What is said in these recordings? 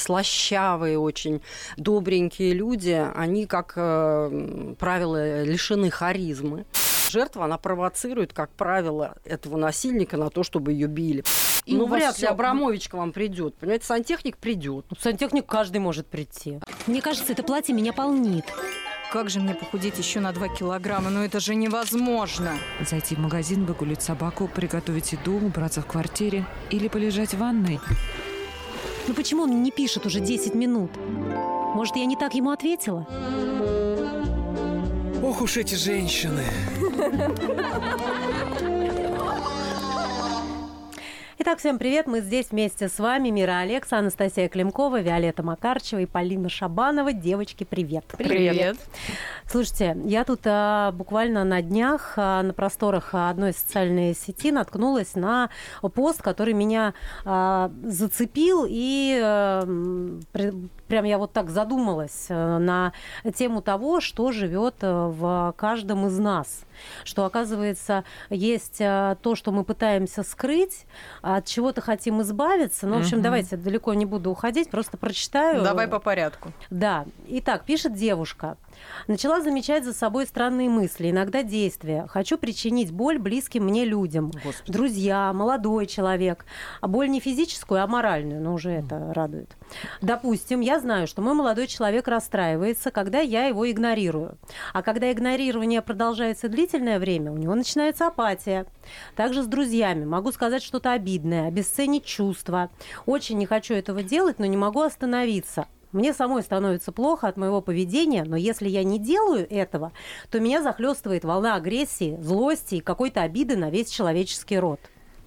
слащавые очень, добренькие люди, они, как э, правило, лишены харизмы. Жертва, она провоцирует, как правило, этого насильника на то, чтобы ее били. И ну, вряд ли Абрамович к вам придет. Понимаете, сантехник придет. Ну, сантехник каждый может прийти. Мне кажется, это платье меня полнит. Как же мне похудеть еще на 2 килограмма? Ну это же невозможно. Зайти в магазин, выгулить собаку, приготовить еду, убраться в квартире или полежать в ванной. Ну почему он не пишет уже 10 минут? Может, я не так ему ответила? Ох уж эти женщины. Итак, всем привет. Мы здесь вместе с вами. Мира Алекса, Анастасия Климкова, Виолетта Макарчева и Полина Шабанова. Девочки, привет. Привет. привет. Слушайте, я тут а, буквально на днях а, на просторах одной социальной сети наткнулась на пост, который меня а, зацепил и а, прям я вот так задумалась а, на тему того, что живет в каждом из нас что, оказывается, есть э, то, что мы пытаемся скрыть, от чего-то хотим избавиться. Ну, в общем, угу. давайте, далеко не буду уходить, просто прочитаю. Давай по порядку. Да. Итак, пишет девушка. Начала замечать за собой странные мысли, иногда действия. Хочу причинить боль близким мне людям. Господи. Друзья, молодой человек. А боль не физическую, а моральную, но уже это радует. Допустим, я знаю, что мой молодой человек расстраивается, когда я его игнорирую. А когда игнорирование продолжается длительное время, у него начинается апатия. Также с друзьями. Могу сказать что-то обидное, обесценить чувства. Очень не хочу этого делать, но не могу остановиться. Мне самой становится плохо от моего поведения, но если я не делаю этого, то меня захлестывает волна агрессии, злости и какой-то обиды на весь человеческий род.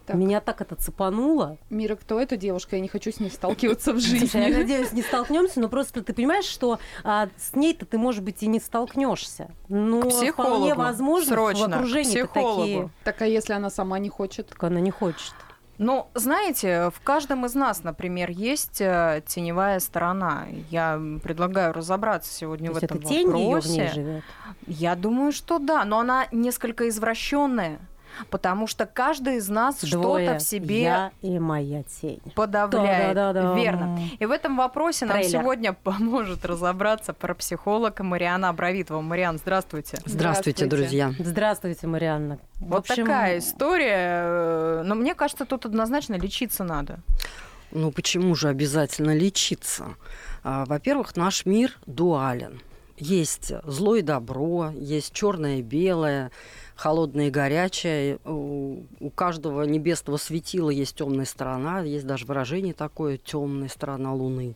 Так. Меня так это цепануло. Мира, кто эта девушка? Я не хочу с ней сталкиваться в жизни. Я надеюсь, не столкнемся, но просто ты понимаешь, что а, с ней-то ты, может быть, и не столкнешься. Но вполне возможно, Срочно. в окружении такие. Так а если она сама не хочет? Так она не хочет. Ну, знаете, в каждом из нас, например, есть э, теневая сторона. Я предлагаю разобраться сегодня То в этом это тень вопросе. Её в ней живет? Я думаю, что да, но она несколько извращенная. Потому что каждый из нас что-то в себе я и моя тень. подавляет. Да-да-да-да. Верно. И в этом вопросе Трейлер. нам сегодня поможет разобраться парапсихолог Мариана Абравитова. Мариан, здравствуйте. Здравствуйте, друзья. Здравствуйте, Марианна. Вот общем... такая история. Э, но мне кажется, тут однозначно лечиться надо. Ну почему же обязательно лечиться? А, во-первых, наш мир дуален. Есть зло и добро, есть черное и белое, холодное и горячее. У, каждого небесного светила есть темная сторона, есть даже выражение такое темная сторона Луны.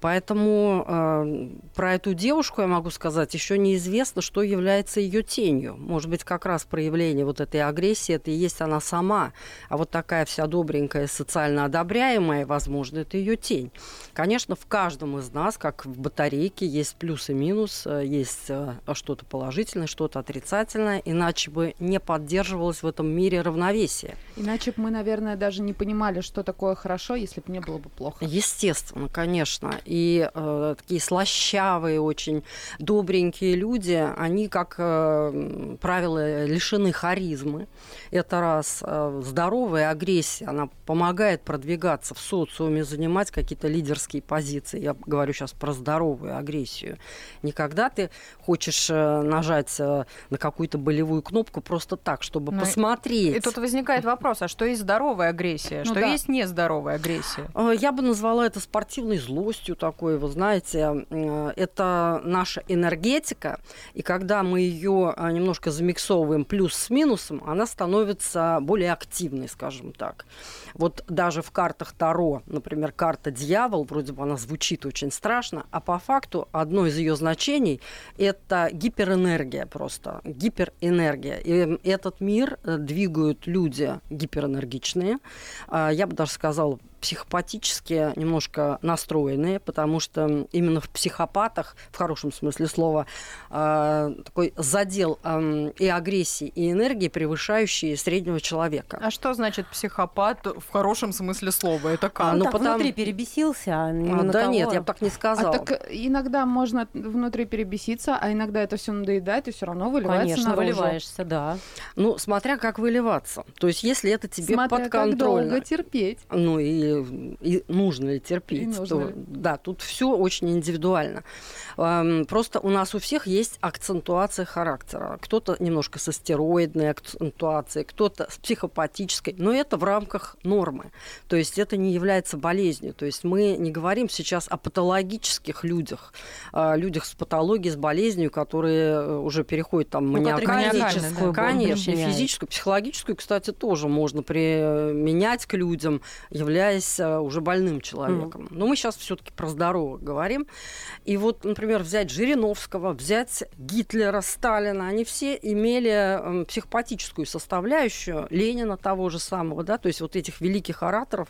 Поэтому э, про эту девушку я могу сказать, еще неизвестно, что является ее тенью. Может быть, как раз проявление вот этой агрессии, это и есть она сама. А вот такая вся добренькая, социально одобряемая, возможно, это ее тень. Конечно, в каждом из нас, как в батарейке, есть плюс и минус, э, есть э, что-то положительное, что-то отрицательное, иначе бы не поддерживалось в этом мире равновесие. Иначе бы мы, наверное, даже не понимали, что такое хорошо, если бы не было бы плохо. Естественно, конечно и э, такие слащавые, очень добренькие люди, они, как э, правило, лишены харизмы. Это раз. Э, здоровая агрессия, она помогает продвигаться в социуме, занимать какие-то лидерские позиции. Я говорю сейчас про здоровую агрессию. Никогда ты хочешь э, нажать э, на какую-то болевую кнопку просто так, чтобы ну, посмотреть. И тут возникает вопрос, а что есть здоровая агрессия, ну, что да. есть нездоровая агрессия? Я бы назвала это спортивной злостью, такой, вы знаете, это наша энергетика, и когда мы ее а, немножко замиксовываем плюс с минусом, она становится более активной, скажем так. Вот даже в картах Таро, например, карта Дьявол, вроде бы она звучит очень страшно, а по факту одно из ее значений – это гиперэнергия просто, гиперэнергия. И этот мир э, двигают люди гиперэнергичные, а, я бы даже сказала, психопатически немножко настроенные, потому что именно в психопатах, в хорошем смысле слова, э, такой задел э, и агрессии, и энергии, превышающий среднего человека. А что значит психопат в хорошем смысле слова? Это как? А, ну, так потому... внутри перебесился, а не а, Да кого? нет, я бы так не сказала. А так иногда можно внутри перебеситься, а иногда это все надоедает, и все равно выливается Конечно, наружу. выливаешься, да. Ну, смотря как выливаться. То есть, если это тебе смотря подконтрольно. как долго терпеть. Ну, и и нужно ли терпеть. И нужно. То, да, тут все очень индивидуально. Просто у нас у всех есть акцентуация характера. Кто-то немножко со стероидной акцентуацией, кто-то с психопатической, но это в рамках нормы. То есть это не является болезнью. То есть мы не говорим сейчас о патологических людях, о людях с патологией, с болезнью, которые э, уже переходят там ну, маниакальную, конечно, физическую, психологическую, кстати, тоже можно применять к людям, являясь э, уже больным человеком. Mm. Но мы сейчас все-таки про здоровых говорим. И вот, например, взять Жириновского, взять Гитлера, Сталина, они все имели эм, психопатическую составляющую Ленина того же самого, да, то есть вот этих великих ораторов,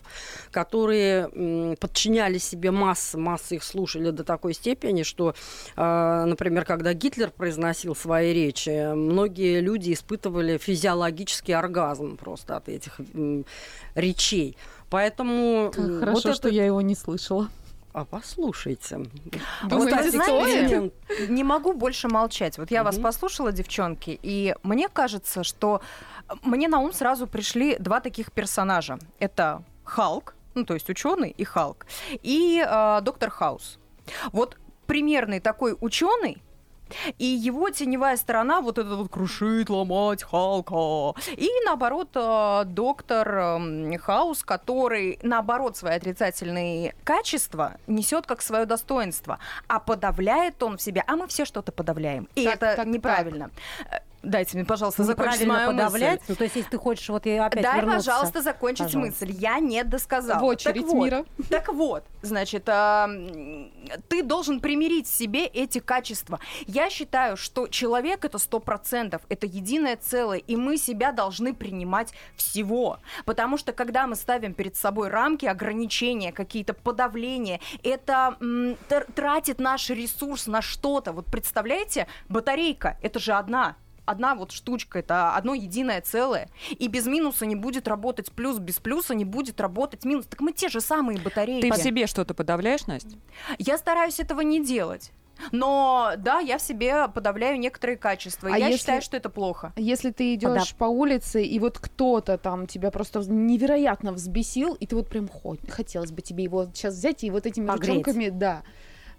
которые подчиняли себе массы, массы их слушали до такой степени, что, э, например, когда Гитлер произносил свои речи, многие люди испытывали физиологический оргазм просто от этих речей. Поэтому... Как хорошо, вот это... что я его не слышала. А послушайте. Думаете, знаете, не могу больше молчать. Вот я вас послушала, девчонки, и мне кажется, что мне на ум сразу пришли два таких персонажа. Это Халк, ну то есть ученый и Халк, и э, доктор Хаус. Вот примерный такой ученый, и его теневая сторона вот это вот крушит, ломать Халка. И наоборот, э, доктор эм, Хаус, который наоборот свои отрицательные качества несет как свое достоинство, а подавляет он в себя, а мы все что-то подавляем. И так, это так, неправильно. Так. Дайте мне, пожалуйста, закончить мою подавлять. мысль. Ну, то есть, если ты хочешь вот и опять Дай, вернуться. пожалуйста, закончить пожалуйста. мысль. Я не досказала. В очередь так мира. Вот, так вот, значит, э, ты должен примирить себе эти качества. Я считаю, что человек это сто процентов, это единое целое, и мы себя должны принимать всего. Потому что, когда мы ставим перед собой рамки, ограничения, какие-то подавления, это м, тратит наш ресурс на что-то. Вот представляете, батарейка, это же одна одна вот штучка, это одно единое целое. И без минуса не будет работать плюс, без плюса не будет работать минус. Так мы те же самые батареи. Ты в себе что-то подавляешь, Настя? Я стараюсь этого не делать. Но да, я в себе подавляю некоторые качества. А я если, считаю, что это плохо. Если ты идешь по улице, и вот кто-то там тебя просто невероятно взбесил, и ты вот прям хотелось бы тебе его сейчас взять и вот этими огреть. ручонками, да,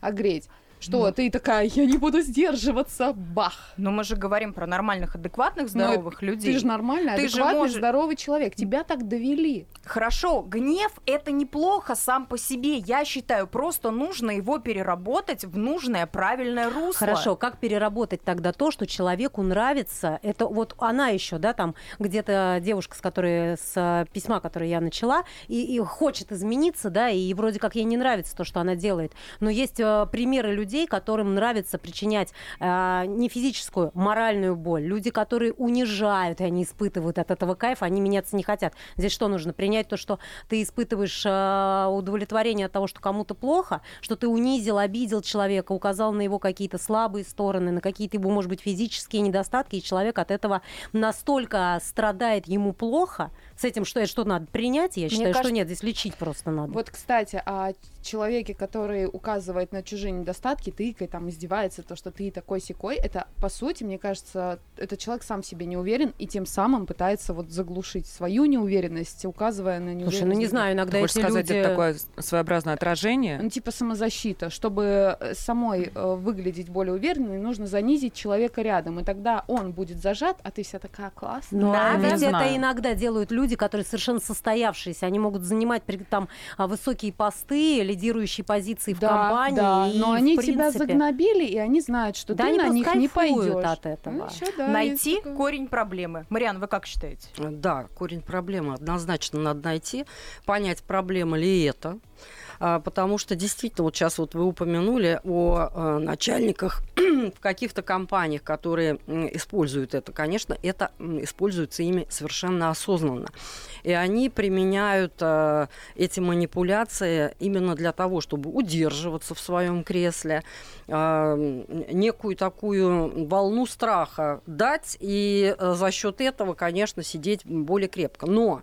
огреть. Что ну. ты такая, я не буду сдерживаться, бах. Но мы же говорим про нормальных, адекватных, здоровых Но людей. Ты же нормальный, ты адекватный, же можешь... здоровый человек. Тебя так довели. Хорошо, гнев это неплохо сам по себе. Я считаю, просто нужно его переработать в нужное, правильное русло. Хорошо, как переработать тогда то, что человеку нравится? Это вот она еще, да, там где-то девушка, с которой с э, письма, которое я начала, и, и хочет измениться, да, и вроде как ей не нравится то, что она делает. Но есть э, примеры людей людей, которым нравится причинять э, не физическую, моральную боль. Люди, которые унижают, и они испытывают от этого кайф, они меняться не хотят. Здесь что нужно? Принять то, что ты испытываешь э, удовлетворение от того, что кому-то плохо, что ты унизил, обидел человека, указал на его какие-то слабые стороны, на какие-то его, может быть, физические недостатки, и человек от этого настолько страдает, ему плохо, с этим что, что надо принять? Я считаю, кажется, что нет, здесь лечить просто надо. Вот, кстати, о человеке, который указывает на чужие недостатки, тыкает, там, издевается, то, что ты такой секой, это, по сути, мне кажется, этот человек сам себе не уверен и тем самым пытается вот заглушить свою неуверенность, указывая на неуверенность. Слушай, ну не знаю, иногда Ты эти сказать, люди... это такое своеобразное отражение? Ну, типа самозащита. Чтобы э, самой э, выглядеть более уверенной, нужно занизить человека рядом, и тогда он будет зажат, а ты вся такая классная. Ну, да, ведь это иногда делают люди, люди, которые совершенно состоявшиеся, они могут занимать там а, высокие посты, лидирующие позиции в да, компании. Да, и, но они принципе... тебя загнобили, и они знают, что да, ты на них не пойдешь. от этого. Ну, еще, да, Найти такое... корень проблемы. Мариан, вы как считаете? Да, корень проблемы однозначно надо найти, понять, проблема ли это, потому что действительно, вот сейчас вот вы упомянули о а, начальниках в каких-то компаниях, которые используют это. Конечно, это используется ими совершенно осознанно. И они применяют а, эти манипуляции именно для того, чтобы удерживаться в своем кресле, некую такую волну страха дать и за счет этого, конечно, сидеть более крепко. Но а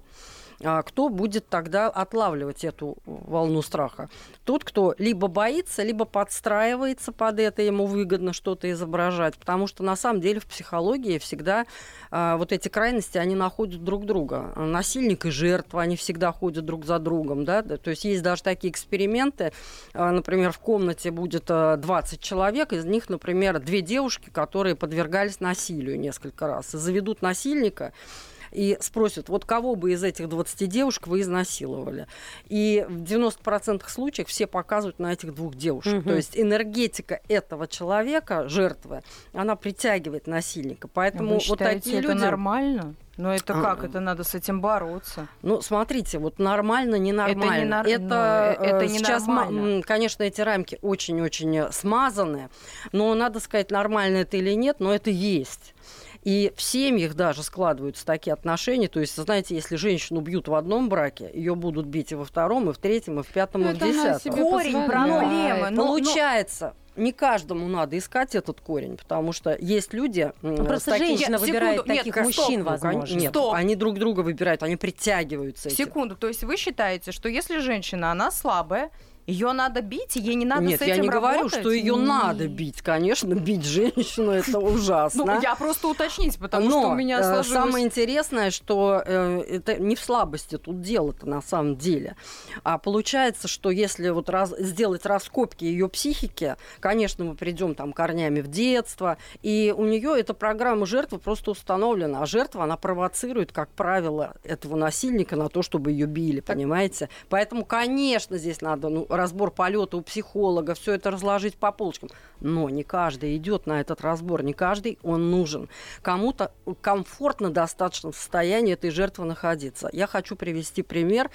кто будет тогда отлавливать эту волну страха? Тот, кто либо боится, либо подстраивается под это, ему выгодно что-то изображать, потому что на самом деле в психологии всегда а, вот эти крайности, они находят друг друга. Насильник и жертва, они всегда ходят друг за другом, да, то есть есть даже такие эксперименты, а, например, в комнате будет 20 человек, из них, например, две девушки, которые подвергались насилию несколько раз, заведут насильника, и спросят, вот кого бы из этих 20 девушек вы изнасиловали. И в 90% случаев все показывают на этих двух девушек. Угу. То есть энергетика этого человека, жертвы, она притягивает насильника. Поэтому вы вот такие это люди... нормально? Но это а, как? Это надо с этим бороться. Ну, смотрите, вот нормально, ненормально. Это, не нар... это, ну, это э, не сейчас, нормально. конечно, эти рамки очень-очень смазаны, но надо сказать, нормально это или нет, но это есть. И в семьях даже складываются такие отношения. То есть, знаете, если женщину бьют в одном браке, ее будут бить и во втором, и в третьем, и в пятом, ну, и в десятом. Корень проблемы. Ну, Получается, не каждому надо искать этот корень, потому что есть люди... Ну, просто такими... женщина выбирает секунду, таких нет, мужчин, стоп, возможно. Нет, стоп. они друг друга выбирают, они притягиваются. Секунду, этим. то есть вы считаете, что если женщина, она слабая, ее надо бить, ей не надо Нет, с этим я не работать? говорю, что ее надо бить. Конечно, бить женщину это ужасно. Ну, я просто уточнить, потому что у меня э, сложилось... самое интересное, что э, это не в слабости тут дело-то на самом деле. А получается, что если вот сделать раскопки ее психики, конечно, мы придем там корнями в детство, и у нее эта программа жертвы просто установлена. А жертва, она провоцирует, как правило, этого насильника на то, чтобы ее били, понимаете? Поэтому, конечно, здесь надо ну, разбор полета у психолога, все это разложить по полочкам. Но не каждый идет на этот разбор, не каждый он нужен. Кому-то комфортно достаточно в состоянии этой жертвы находиться. Я хочу привести пример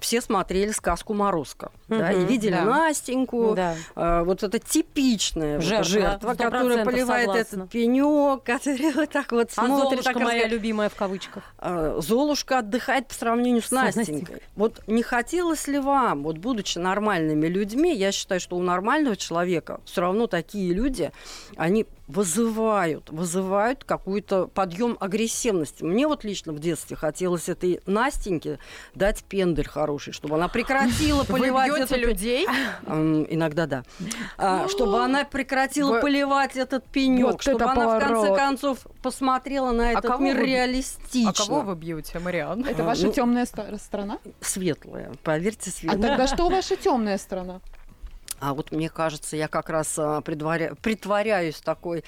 все смотрели сказку Морозко, угу, да, и видели да. Настеньку, да. Э, вот это типичная жертва, жертва которая поливает согласна. этот пенек, который вот так вот а смотрит. Золушка так, моя сказать, любимая в кавычках. Э, Золушка отдыхает по сравнению с, с Настенькой. Настенькой. Вот не хотелось ли вам, вот будучи нормальными людьми, я считаю, что у нормального человека все равно такие люди, они вызывают, вызывают какой-то подъем агрессивности. Мне вот лично в детстве хотелось этой Настеньке дать пендель хороший, чтобы она прекратила поливать Вы этот... людей? Иногда да. А, чтобы она прекратила поливать этот пенек, чтобы она в конце концов посмотрела на а этот мир реалистично. А кого вы бьете, Мариан? Это ваша ну, темная сторона? Светлая, поверьте, а светлая. А тогда что ваша темная сторона? А вот мне кажется, я как раз а, предваря... притворяюсь такой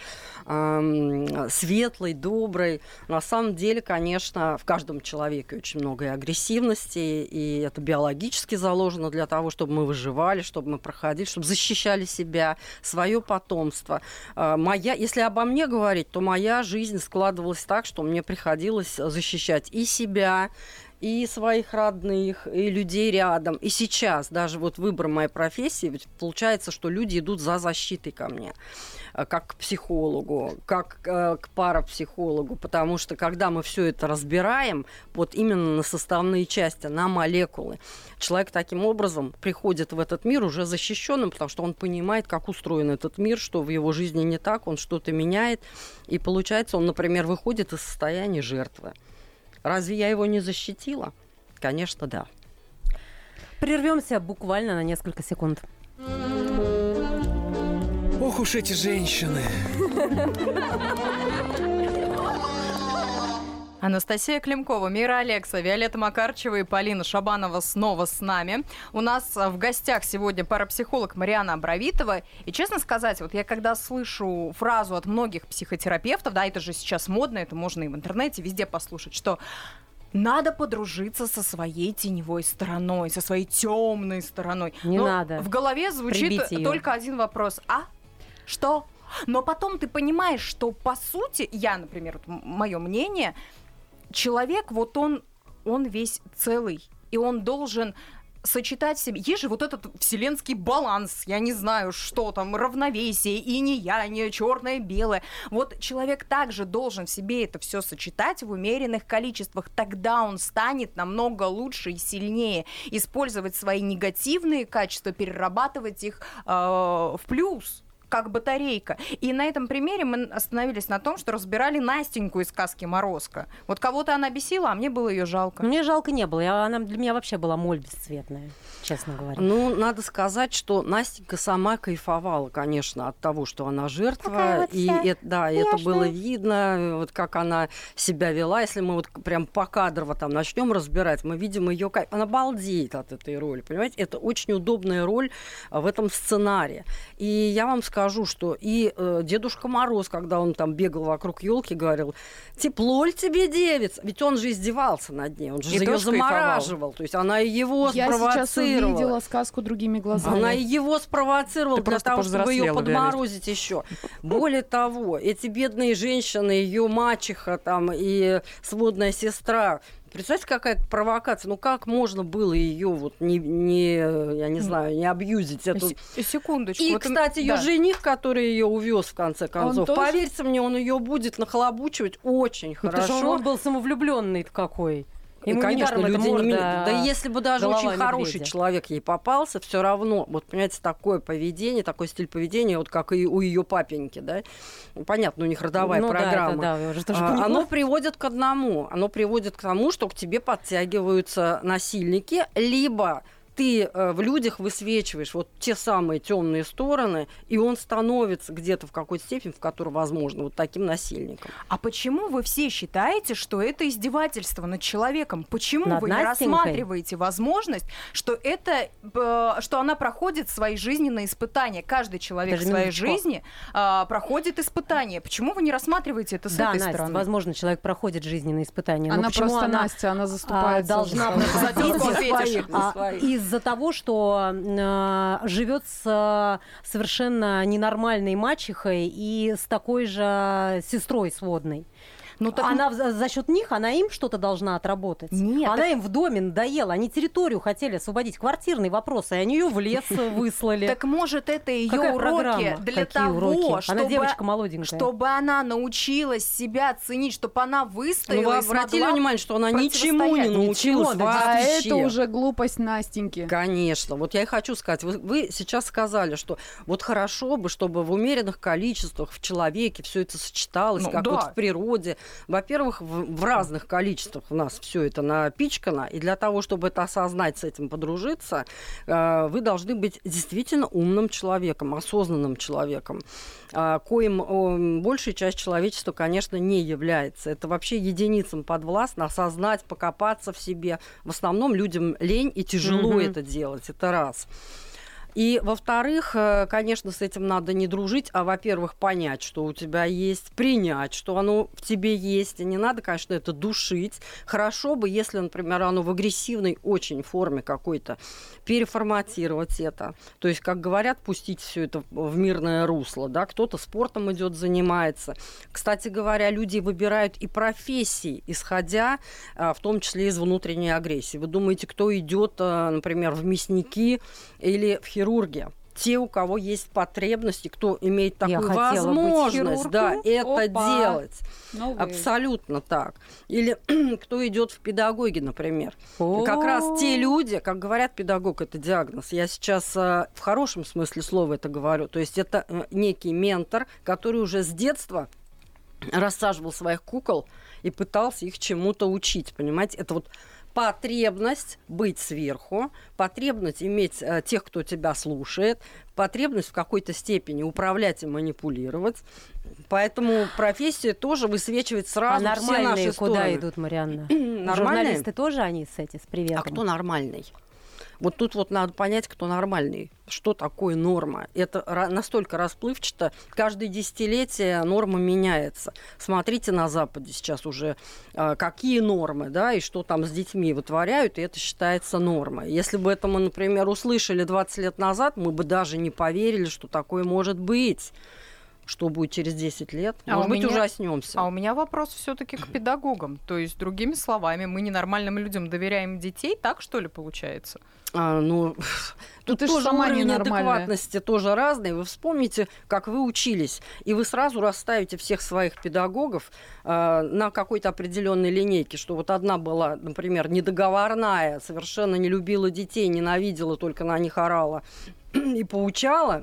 э, светлой, доброй. На самом деле, конечно, в каждом человеке очень много и агрессивности, и это биологически заложено для того, чтобы мы выживали, чтобы мы проходили, чтобы защищали себя, свое потомство. Э, моя, если обо мне говорить, то моя жизнь складывалась так, что мне приходилось защищать и себя, и своих родных, и людей рядом. И сейчас даже вот выбор моей профессии, ведь получается, что люди идут за защитой ко мне э, как к психологу, как э, к парапсихологу, потому что когда мы все это разбираем, вот именно на составные части, на молекулы, человек таким образом приходит в этот мир уже защищенным, потому что он понимает, как устроен этот мир, что в его жизни не так, он что-то меняет, и получается, он, например, выходит из состояния жертвы. Разве я его не защитила? Конечно, да. Прервемся буквально на несколько секунд. Ох уж эти женщины. Анастасия Климкова, Мира Алекса, Виолетта Макарчева и Полина Шабанова снова с нами. У нас в гостях сегодня парапсихолог Мариана Абравитова. И честно сказать, вот я когда слышу фразу от многих психотерапевтов, да, это же сейчас модно, это можно и в интернете везде послушать, что надо подружиться со своей теневой стороной, со своей темной стороной. Не Но надо. В голове звучит только один вопрос. А? Что? Но потом ты понимаешь, что по сути, я, например, вот мое мнение, человек, вот он, он весь целый, и он должен сочетать в себе. Есть же вот этот вселенский баланс, я не знаю, что там, равновесие, и не я, не черное, белое. Вот человек также должен в себе это все сочетать в умеренных количествах. Тогда он станет намного лучше и сильнее использовать свои негативные качества, перерабатывать их э, в плюс как батарейка. И на этом примере мы остановились на том, что разбирали Настеньку из сказки «Морозко». Вот кого-то она бесила, а мне было ее жалко. Мне жалко не было. Я, она для меня вообще была моль бесцветная, честно говоря. Ну, надо сказать, что Настенька сама кайфовала, конечно, от того, что она жертва. вот и это, да, это нежная. было видно, вот как она себя вела. Если мы вот прям покадрово там начнем разбирать, мы видим ее кайф. Она балдеет от этой роли, понимаете? Это очень удобная роль а, в этом сценарии. И я вам скажу, что и э, Дедушка Мороз, когда он там бегал вокруг елки, говорил, тепло ли тебе, девица? Ведь он же издевался над ней, он же И ее кайфовал. замораживал. То есть она и его Я сейчас спровоцировала. увидела сказку другими глазами. Она и его спровоцировала Ты для того, чтобы ее подморозить еще. Более того, эти бедные женщины, ее мачеха там и сводная сестра. Представьте, какая провокация. Ну как можно было ее вот не, не я не знаю, не абьюзить эту Секундочку. и, вот кстати, ее да. жених, который ее увез в конце концов, тоже? поверьте мне, он ее будет нахлобучивать очень Ну, потому что хорошо. он был самовлюбленный какой. Ему конечно, эта люди не морда, ми- Да если бы даже очень хороший медведя. человек ей попался, все равно, вот понимаете, такое поведение, такой стиль поведения, вот как и у ее папеньки, да, понятно, у них родовая ну, да, это программа. да, уже тоже А. Оно приводит к одному. Оно приводит к тому, что к тебе подтягиваются насильники, либо ты э, в людях высвечиваешь вот те самые темные стороны, и он становится где-то в какой-то степени, в которой возможно, вот таким насильником. А почему вы все считаете, что это издевательство над человеком? Почему Над вы не рассматриваете возможность, что это, э, что она проходит свои жизненные испытания? Каждый человек Даже в своей минуточку. жизни а, проходит испытания. Почему вы не рассматриваете это с да, этой Настя, стороны? возможно, человек проходит жизненные испытания. но Она почему просто она Настя, она а, заступается должна за своих. За а, из-за того, что э, живет с э, совершенно ненормальной мачехой и с такой же сестрой сводной. Ну, так она за счет них, она им что-то должна отработать. Нет, она им в доме надоела. Они территорию хотели освободить, квартирный вопрос, и они ее в лес выслали. Так может это ее уроки для того, уроки? чтобы, Она девочка молоденькая. чтобы она научилась себя ценить, чтобы она Ну, выстояла вы и обратили внимание, что она ничему не научилась А это уже глупость Настеньки. Конечно. Вот я и хочу сказать, вы, вы сейчас сказали, что вот хорошо бы, чтобы в умеренных количествах в человеке все это сочеталось, Ну, как вот в природе. Во-первых, в, в разных количествах у нас все это напичкано, и для того, чтобы это осознать, с этим подружиться, э, вы должны быть действительно умным человеком, осознанным человеком, а, коим э, большая часть человечества, конечно, не является. Это вообще единицам подвластно осознать, покопаться в себе. В основном людям лень и тяжело Мгм. это делать. Это раз. И, во-вторых, э, конечно, с этим надо не дружить, а, во-первых, понять, что у тебя есть, принять, что оно в тебе есть. И не надо, конечно, это душить. Хорошо бы, если, например, оно в агрессивной очень форме какой-то, переформатировать это. То есть, как говорят, пустить все это в мирное русло. Да? Кто-то спортом идет, занимается. Кстати говоря, люди выбирают и профессии, исходя а, в том числе из внутренней агрессии. Вы думаете, кто идет, а, например, в мясники или в хирурги? Те, у кого есть потребности, кто имеет такую возможность, да, это Опа. делать. Новые. Абсолютно так. Или кто идет в педагоги, например. О. Как раз те люди, как говорят, педагог это диагноз. Я сейчас а, в хорошем смысле слова это говорю. То есть это э, некий ментор, который уже с детства рассаживал своих кукол и пытался их чему-то учить. Понимаете, это вот потребность быть сверху, потребность иметь э, тех, кто тебя слушает, потребность в какой-то степени управлять и манипулировать. Поэтому профессия тоже высвечивает А сразу все нормальные наши куда стороны. идут, Марианна? Нормальные? Журналисты тоже они с эти, с приветом? А кто нормальный? Вот тут вот надо понять, кто нормальный. Что такое норма? Это настолько расплывчато. Каждое десятилетие норма меняется. Смотрите на Западе сейчас уже, а, какие нормы, да, и что там с детьми вытворяют, и это считается нормой. Если бы это мы, например, услышали 20 лет назад, мы бы даже не поверили, что такое может быть. Что будет через 10 лет? А Может быть, меня- ужаснемся. А у меня вопрос все-таки к педагогам. То есть, другими словами, мы ненормальным людям доверяем детей, так что ли получается? А, ну, тут ты ж тоже сама уровень адекватности тоже разный. Вы вспомните, как вы учились, и вы сразу расставите всех своих педагогов а, на какой-то определенной линейке, что вот одна была, например, недоговорная, совершенно не любила детей, ненавидела, только на них орала и поучала.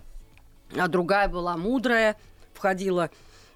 а другая была мудрая, входила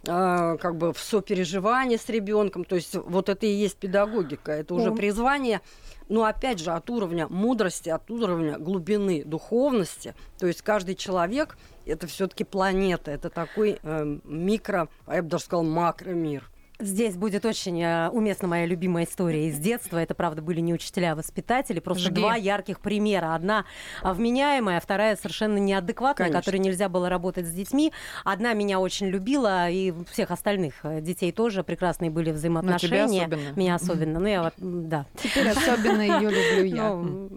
э, как бы в сопереживание с ребенком. То есть вот это и есть педагогика, это уже призвание но опять же от уровня мудрости, от уровня глубины духовности. То есть каждый человек это все-таки планета, это такой э, микро, а я бы даже сказал, макромир. Здесь будет очень э, уместна моя любимая история из детства. Это, правда, были не учителя, а воспитатели. Просто Жги. два ярких примера. Одна вменяемая, а вторая совершенно неадекватная, Конечно. которой нельзя было работать с детьми. Одна меня очень любила, и всех остальных э, детей тоже прекрасные были взаимоотношения. Ну, тебя особенно. Меня особенно. Ну, я вот, да. Теперь особенно ее люблю я. Ну,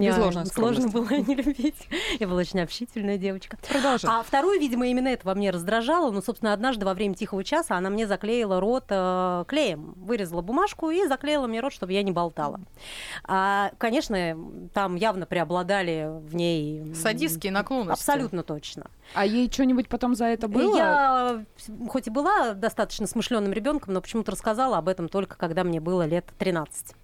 мне сложно было не любить. Я была очень общительная девочка. Продолжай. А вторую, видимо, именно это во мне раздражало. Ну, собственно, однажды во время тихого часа она мне заклеила рот рот э, клеем. Вырезала бумажку и заклеила мне рот, чтобы я не болтала. А, конечно, там явно преобладали в ней... Садистские наклонности. Абсолютно точно. А ей что-нибудь потом за это было? Я, хоть и была достаточно смышленным ребенком, но почему-то рассказала об этом только когда мне было лет 13.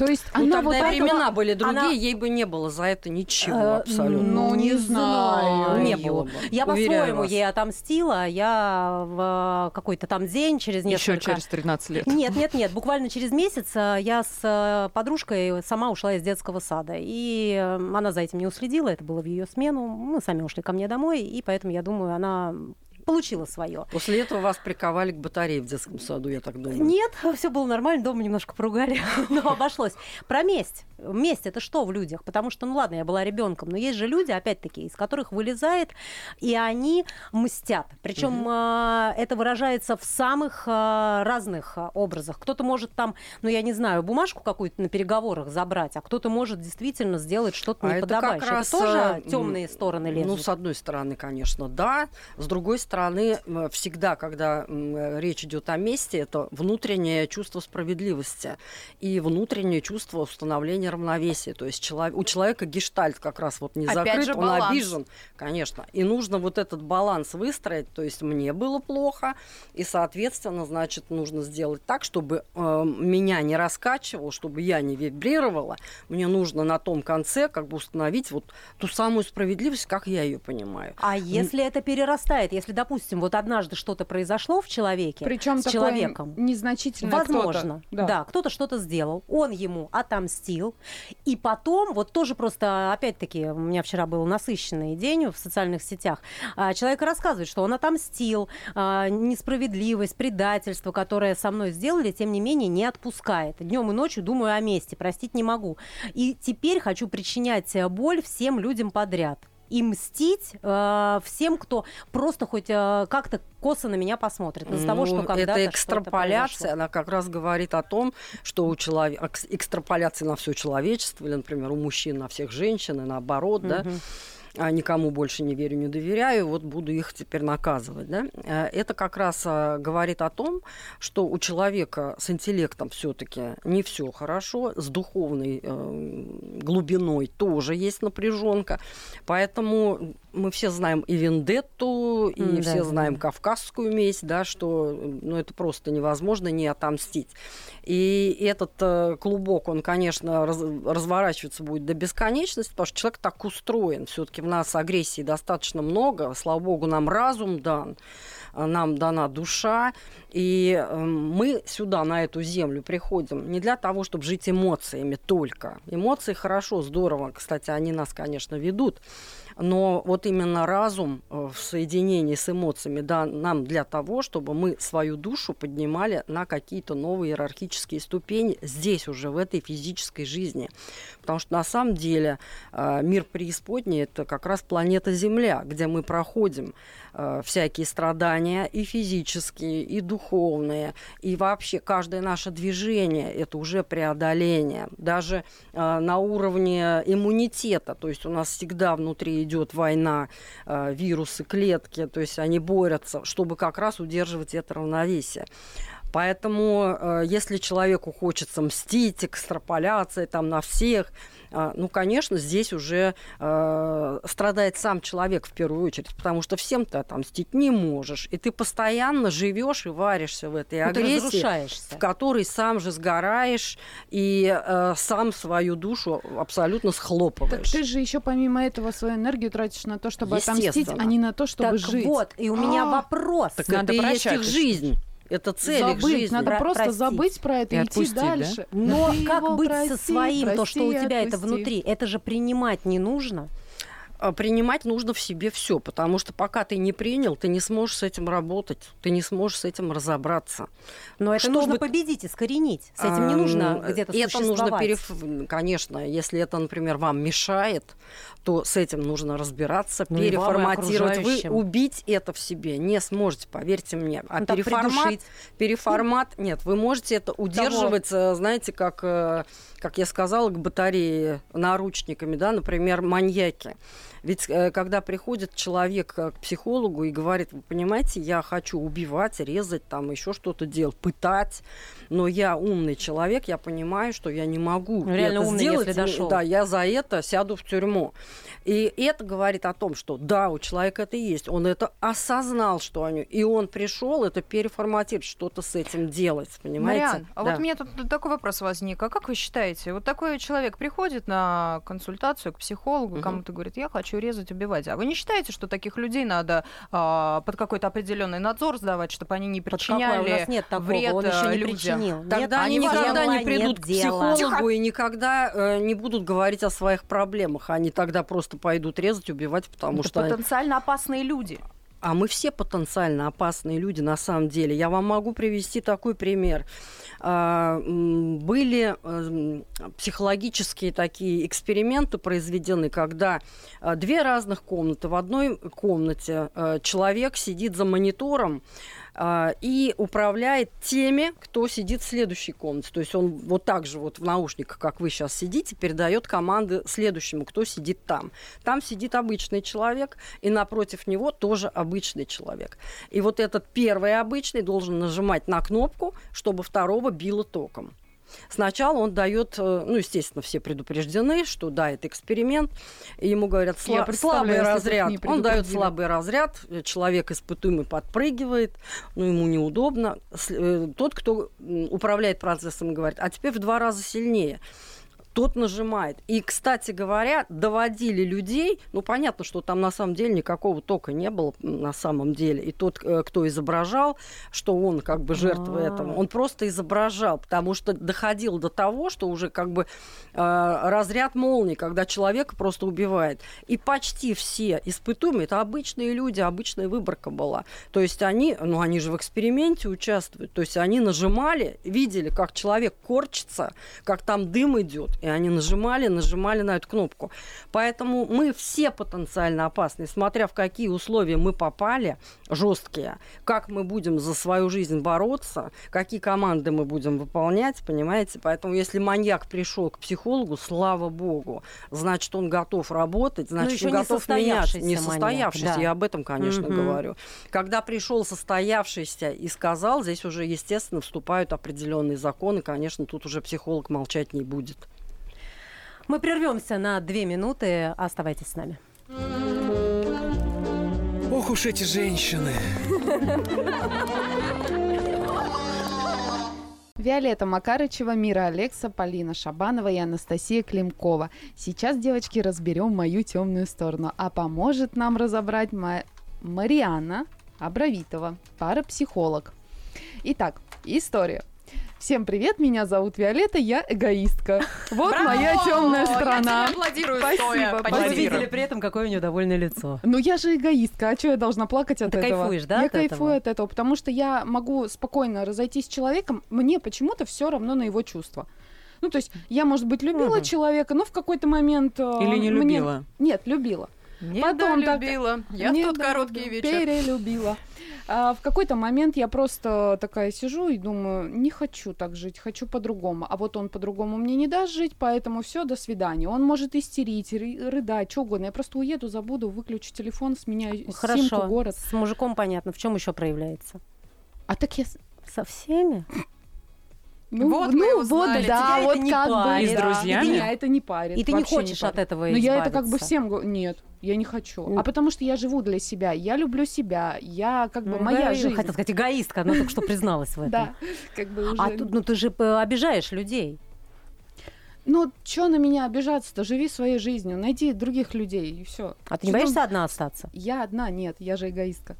То есть ну, она тогда вот времена этого... были другие, она... ей бы не было за это ничего э, абсолютно. Ну, не знаю. Не было. Я по-своему ей отомстила. Я в какой-то там день через несколько... Еще через 13 лет. Нет, нет, нет. Буквально через месяц э, я с э, подружкой сама ушла из детского сада. И она за этим не уследила. Это было в ее смену. Мы сами ушли ко мне домой. И поэтому, я думаю, она получила свое. После этого вас приковали к батарее в детском саду, я так думаю. Нет, все было нормально, дома немножко поругали, но обошлось. Про месть. Месть это что в людях? Потому что, ну ладно, я была ребенком, но есть же люди, опять-таки, из которых вылезает, и они мстят. Причем угу. э, это выражается в самых э, разных э, образах. Кто-то может там, ну я не знаю, бумажку какую-то на переговорах забрать, а кто-то может действительно сделать что-то а неподобающее. Это, как раз, это тоже темные стороны лезут. Ну, с одной стороны, конечно, да. С другой стороны, всегда, когда речь идет о месте, это внутреннее чувство справедливости и внутреннее чувство установления равновесие. То есть у человека гештальт как раз вот не Опять закрыт, же, он баланс. обижен, конечно. И нужно вот этот баланс выстроить. То есть мне было плохо, и, соответственно, значит, нужно сделать так, чтобы э, меня не раскачивало, чтобы я не вибрировала. Мне нужно на том конце как бы установить вот ту самую справедливость, как я ее понимаю. А если это перерастает, если, допустим, вот однажды что-то произошло в человеке Причем с человеком, незначительно возможно, кто-то. Да, да кто-то что-то сделал, он ему отомстил, и потом, вот тоже просто, опять-таки, у меня вчера был насыщенный день в социальных сетях, а, человек рассказывает, что он отомстил, а, несправедливость, предательство, которое со мной сделали, тем не менее не отпускает. Днем и ночью думаю о месте, простить не могу. И теперь хочу причинять боль всем людям подряд и мстить э, всем, кто просто хоть э, как-то косо на меня посмотрит. Из-за ну, того, что когда-то Это экстраполяция, она как раз говорит о том, что у человека экстраполяция на все человечество, или, например, у мужчин на всех женщин, и наоборот, mm-hmm. да никому больше не верю, не доверяю, вот буду их теперь наказывать. Да? Э, это как раз а, говорит о том, что у человека с интеллектом все-таки не все хорошо, с духовной э, глубиной тоже есть напряженка, поэтому мы все знаем и Вендетту, и mm, все да, знаем да. Кавказскую месть, да, что ну, это просто невозможно не отомстить. И этот э, клубок, он, конечно, раз, разворачиваться будет до бесконечности, потому что человек так устроен. Все-таки в нас агрессии достаточно много, слава богу, нам разум дан нам дана душа, и эм, мы сюда, на эту землю, приходим не для того, чтобы жить эмоциями только. Эмоции хорошо, здорово, кстати, они нас, конечно, ведут, но вот именно разум э, в соединении с эмоциями да, нам для того, чтобы мы свою душу поднимали на какие-то новые иерархические ступени здесь уже, в этой физической жизни. Потому что на самом деле э, мир преисподней – это как раз планета Земля, где мы проходим э, всякие страдания и физические, и духовные, и вообще каждое наше движение – это уже преодоление. Даже на уровне иммунитета, то есть у нас всегда внутри идет война, э, вирусы, клетки, то есть они борются, чтобы как раз удерживать это равновесие. Поэтому, э, если человеку хочется мстить, экстраполяция там на всех, э, ну, конечно, здесь уже э, страдает сам человек в первую очередь, потому что всем ты отомстить не можешь. И ты постоянно живешь и варишься в этой Ну, агрессии, в которой сам же сгораешь и э, сам свою душу абсолютно Так схлопываешь. ты же еще помимо этого свою энергию тратишь на то, чтобы отомстить, а не на то, чтобы так жить. вот, и у меня А, вопрос. Так Надо это и есть их. жизнь. Это цель их забыть, жизни. надо Про- просто простить. забыть про это И и идти отпустить, да? дальше. Но Ты как быть со прости, своим, то, прости что у тебя это отпусти. внутри? Это же принимать не нужно. А принимать нужно в себе все, потому что пока ты не принял, ты не сможешь с этим работать, ты не сможешь с этим разобраться. Но это Чтобы- нужно победить, искоренить. С этим не нужно где-то Это нужно, переф- конечно, если это, например, вам мешает, то с этим нужно разбираться, Ну переформатировать. Вы убить это в себе не сможете, поверьте мне. А Ну, переформат, переформат, нет, вы можете это удерживать, э, знаете, как, э, как я сказала, к батарее наручниками, да, например, маньяки. Ведь э, когда приходит человек э, к психологу и говорит, вы понимаете, я хочу убивать, резать, там еще что-то делать, пытать, но я умный человек, я понимаю, что я не могу Ну, реально это умный, сделать, если и, дошёл. да, я за это сяду в тюрьму. И это говорит о том, что да, у человека это есть, он это осознал, что они, и он пришел это переформатировать, что-то с этим делать, понимаете? Мариан, а Да. вот у меня тут такой вопрос возник. А как вы считаете, вот такой человек приходит на консультацию к психологу, Мгм. кому-то говорит, я хочу резать, убивать. А вы не считаете, что таких людей надо а, под какой-то определенный надзор сдавать, чтобы они не Под причиняли какой? У нас нет такого, вред он еще не э, людям? причинил. Тогда Нет, они никогда дела, не придут к дела. психологу и никогда э, не будут говорить о своих проблемах. Они тогда просто пойдут резать, убивать, потому Это что... потенциально опасные люди. А мы все потенциально опасные люди на самом деле. Я вам могу привести такой пример. А, Были эм, психологические такие эксперименты произведены, когда а, две разных комнаты. В одной комнате э, человек сидит за монитором и управляет теми, кто сидит в следующей комнате. То есть он вот так же вот в наушниках, как вы сейчас сидите, передает команды следующему, кто сидит там. Там сидит обычный человек, и напротив него тоже обычный человек. И вот этот первый обычный должен нажимать на кнопку, чтобы второго било током. Сначала он дает, э, ну, естественно, все предупреждены, что да, это эксперимент. И ему говорят, «Сла- слабый разряд. Он дает слабый разряд, человек испытуемый подпрыгивает, ну, ему неудобно. Э, Тот, кто управляет процессом, говорит, а теперь в два раза сильнее тот нажимает. И, кстати говоря, доводили людей, ну, понятно, что там на самом деле никакого тока не было на самом деле. И тот, э, кто изображал, что он как бы жертва А. этого, он просто изображал, потому что доходил до того, что уже как бы э, разряд молнии, когда человека просто убивает. И почти все испытуемые, это обычные люди, обычная выборка была. То есть они, ну, они же в эксперименте участвуют, то есть они нажимали, видели, как человек корчится, как там дым идет, и они нажимали, нажимали на эту кнопку. Поэтому мы все потенциально опасны, смотря в какие условия мы попали, жесткие, как мы будем за свою жизнь бороться, какие команды мы будем выполнять, понимаете? Поэтому если маньяк пришел к психологу, слава богу, значит, он готов работать, значит, еще он готов менять. состоявшийся Не маньяк, состоявшийся, да. я об этом, конечно, Мгм. говорю. Когда пришел состоявшийся и сказал, здесь уже, естественно, вступают определенные законы, конечно, тут уже психолог молчать не будет. Мы прервемся на две минуты. Оставайтесь с нами. Ох уж эти женщины. Виолетта Макарычева, Мира Алекса, Полина Шабанова и Анастасия Климкова. Сейчас, девочки, разберем мою темную сторону. А поможет нам разобрать Ма- Марианна Абравитова, парапсихолог. Итак, история. Всем привет, меня зовут Виолетта, я эгоистка. Вот моя темная сторона. Я тебе аплодирую Спасибо, стоя. Вы видели при этом, какое у нее довольное лицо. Ну я же эгоистка, а что я должна плакать от Ты этого? кайфуешь, да, Я от кайфую этого? от этого, потому что я могу спокойно разойтись с человеком, мне почему-то все равно на его чувства. Ну, то есть я, может быть, любила Мгм. человека, но в какой-то момент... э, Или не мне- любила? Нет, любила. Не Потом так- любила. Я в Не тот да- короткий вечер. Перелюбила. А в какой-то момент я просто такая сижу и думаю, не хочу так жить, хочу по-другому. А вот он по-другому мне не даст жить, поэтому все, до свидания. Он может истерить, ры- рыдать, что угодно. Я просто уеду, забуду, выключу телефон, сменяю симку, Хорошо. город. С мужиком понятно. В чем еще проявляется? А так я... Со всеми? Ну, Вот ну, мы вот, да, Тебя вот это не как парит. бы. И с друзьями? Меня это не парит. И ты не хочешь парит. от этого Но я это как бы избавиться? всем говорю, нет, я не хочу. Ну. А потому что я живу для себя, я люблю себя, я как бы Ну, моя да, жизнь. Хотела сказать, эгоистка, она только что призналась в этом. Да, как бы уже. А тут, ну ты же э, обижаешь людей. Ну, что на меня обижаться-то? Живи своей жизнью, найди других людей, и все. А ты не боишься одна остаться? Я одна, нет, я же эгоистка.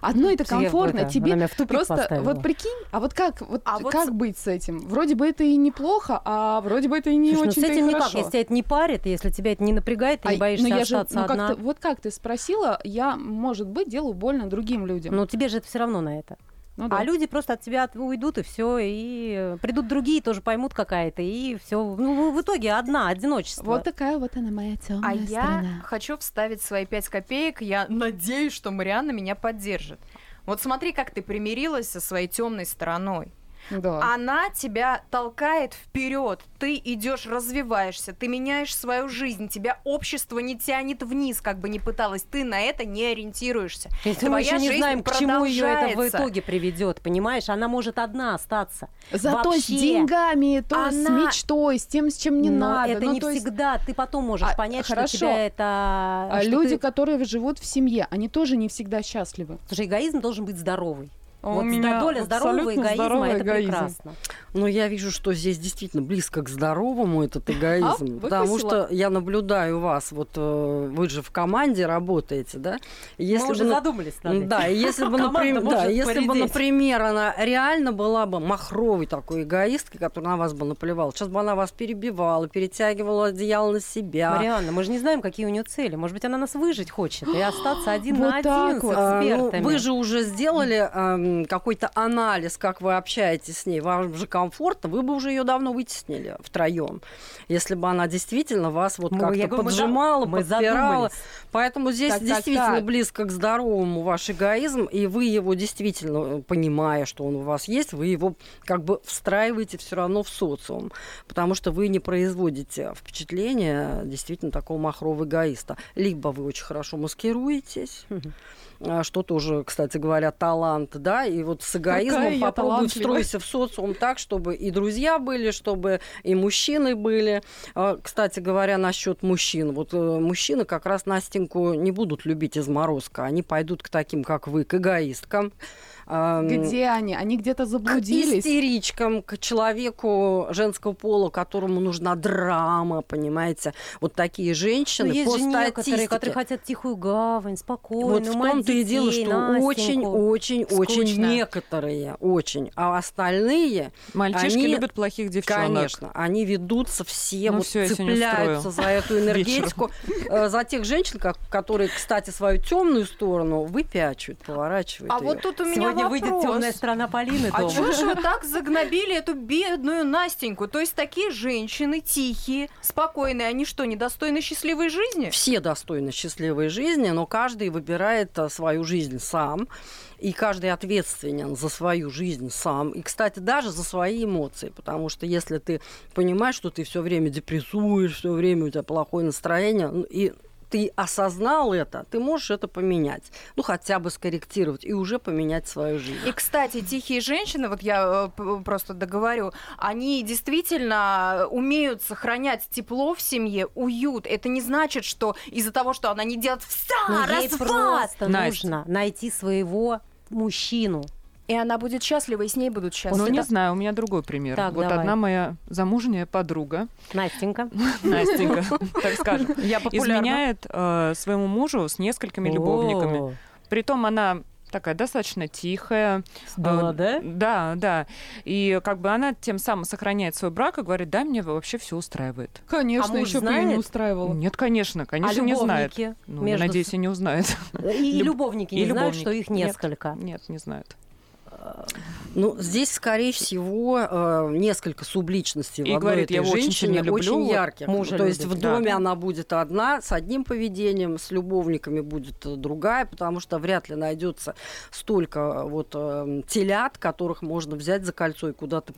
Одно это комфортно, это, тебе она меня в тупик просто поставила. вот прикинь, а вот как вот, А вот как с- быть с этим? Вроде бы это и неплохо, а вроде бы это и не Слушай, ну очень с этим никак, хорошо. если тебя это не парит, если тебя это не напрягает, ты не А, боишься ну, я же, остаться ну, как одна. ты- вот как ты спросила, я, может быть, делаю больно другим людям. Но тебе же это все равно на это. Ну да. А люди просто от тебя уйдут, и все, и э, придут другие, тоже поймут какая-то, и все. Ну, в итоге одна, одиночество. Вот такая вот она моя темная А я сторона. хочу вставить свои пять копеек. Я надеюсь, что Марианна меня поддержит. Вот смотри, как ты примирилась со своей темной стороной. Да. Она тебя толкает вперед. Ты идешь, развиваешься, ты меняешь свою жизнь. Тебя общество не тянет вниз, как бы ни пыталась. Ты на это не ориентируешься. Мы Твоя еще не знаем, к чему ее это в итоге приведет, понимаешь? Она может одна остаться. Зато вообще. с деньгами, то с Она- мечтой, с тем, с чем не Но надо. это Ну, не то есть, всегда. Ты потом можешь А, понять, хорошо. что тебя это... а что люди, ты- которые живут в семье, они тоже не всегда счастливы. Слушай, эгоизм должен быть здоровый. А у вот меня доля здорового абсолютно эгоизма здоровый это эгоизм. прекрасно. Но я вижу, что здесь действительно близко к здоровому этот эгоизм. А, потому что я наблюдаю вас, вот э, вы же в команде работаете, да? И Мы уже бы, на- задумались над этим. Да, и если бы, например, да, если бы, например, она реально была бы махровой такой эгоисткой, которая на вас бы наплевала, сейчас бы она вас перебивала, перетягивала одеяло на себя. Марианна, мы же не знаем, какие у нее цели. Может быть, она нас выжить хочет и остаться один Вот на один с. А, ну, экспертами. вы же уже сделали эм, какой-то анализ, как вы общаетесь с ней, вам же комфортно, вы бы уже ее давно вытеснили втроем, если бы она действительно вас вот Мы- как-то поджимала, мы подпирала. Поэтому здесь Так, так, действительно так. близко к здоровому ваш эгоизм, и вы его действительно, э, понимая, что он у вас есть, вы его как бы встраиваете все равно в социум, потому что вы не производите впечатление действительно такого махрового эгоиста. Либо вы очень хорошо маскируетесь, что тоже, кстати говоря, талант, да, и вот с эгоизмом Какая я попробуй талантливая. встройся в социум так, чтобы и друзья были, чтобы и мужчины были. А, Кстати говоря, насчет мужчин, вот э, мужчины как раз Настеньку не будут любить из морозка, они пойдут к таким, как вы, к эгоисткам. А, Где они? Они где-то к заблудились. истеричкам, к человеку женского пола, которому нужна драма, понимаете? Вот такие женщины Ну, есть по же некоторые, которые хотят тихую гавань, спокойную, Вот в том-то и дело, что Настеньку. очень, очень, очень Скучно. некоторые, очень, а остальные, Мальчишки Они- любят плохих девчонок. конечно, они ведутся все, Ну вот сегодня цепляются за эту энергетику, э, за тех женщин, как- которые, кстати, свою темную сторону выпячивают, поворачивают. А её. вот тут у меня Сегодня выйдет вопрос. темная сторона Полины А чего же вы так загнобили эту бедную Настеньку? То есть такие женщины тихие, спокойные, они что, недостойны счастливой жизни? все достойны счастливой жизни, но каждый выбирает а, свою жизнь сам. И каждый ответственен за свою жизнь сам. И, кстати, даже за свои эмоции. Потому что если ты понимаешь, что ты все время депрессуешь, все время у тебя плохое настроение, ну, и ты осознал это, ты можешь это поменять. Ну, хотя бы скорректировать и уже поменять свою жизнь. И, кстати, тихие женщины, вот я э, просто договорю, они действительно умеют сохранять тепло в семье, уют. Это не значит, что из-за того, что она не делает все, Но ей раз, два, просто нужно найти своего мужчину. И она будет счастлива, и с ней будут Ну, счастливы. не знаю, у меня другой пример. Так, вот давай. одна моя замужняя подруга, Настенька. Настенька, так скажем, Я изменяет э, своему мужу с несколькими любовниками. Притом она такая достаточно тихая. Да, Э, да? Да, да. И как бы она тем самым сохраняет свой брак и говорит, да, мне вообще все устраивает. Конечно, А еще бы её не устраивало. Нет, конечно, конечно, а не знает. любовники? Ну, между надеюсь, и не узнает. И, Люб- любовники и не знают, любовники. что их Нет. несколько. Нет, не знают. Ну, здесь, скорее всего, э, несколько субличностей И в одной говорит, этой «Я очень женщине люблю, очень вот ярких. мужа То есть любит, в да. доме она будет одна, с одним поведением, с любовниками будет э, другая, потому что вряд ли найдется столько э, вот телят, которых можно взять за кольцо и куда-то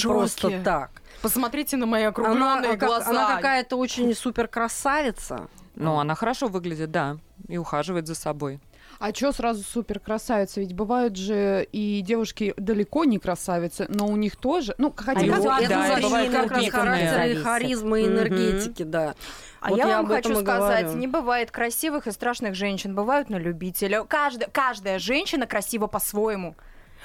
шоке. просто так. Посмотрите на мои Она, округленные как- глаза. она какая-то очень супер красавица. Но она хорошо выглядит, да, и ухаживает за собой. А чё сразу супер красавица? Ведь бывают же и девушки далеко не красавицы, но у них тоже, ну, хотя Они бы- как- да, бывает как раз Зависит. харизмы, энергетики, да. А Вот я, я вам хочу сказать, говорю. не бывает красивых и страшных женщин, бывают на любителя. Каждая, каждая женщина красива по-своему.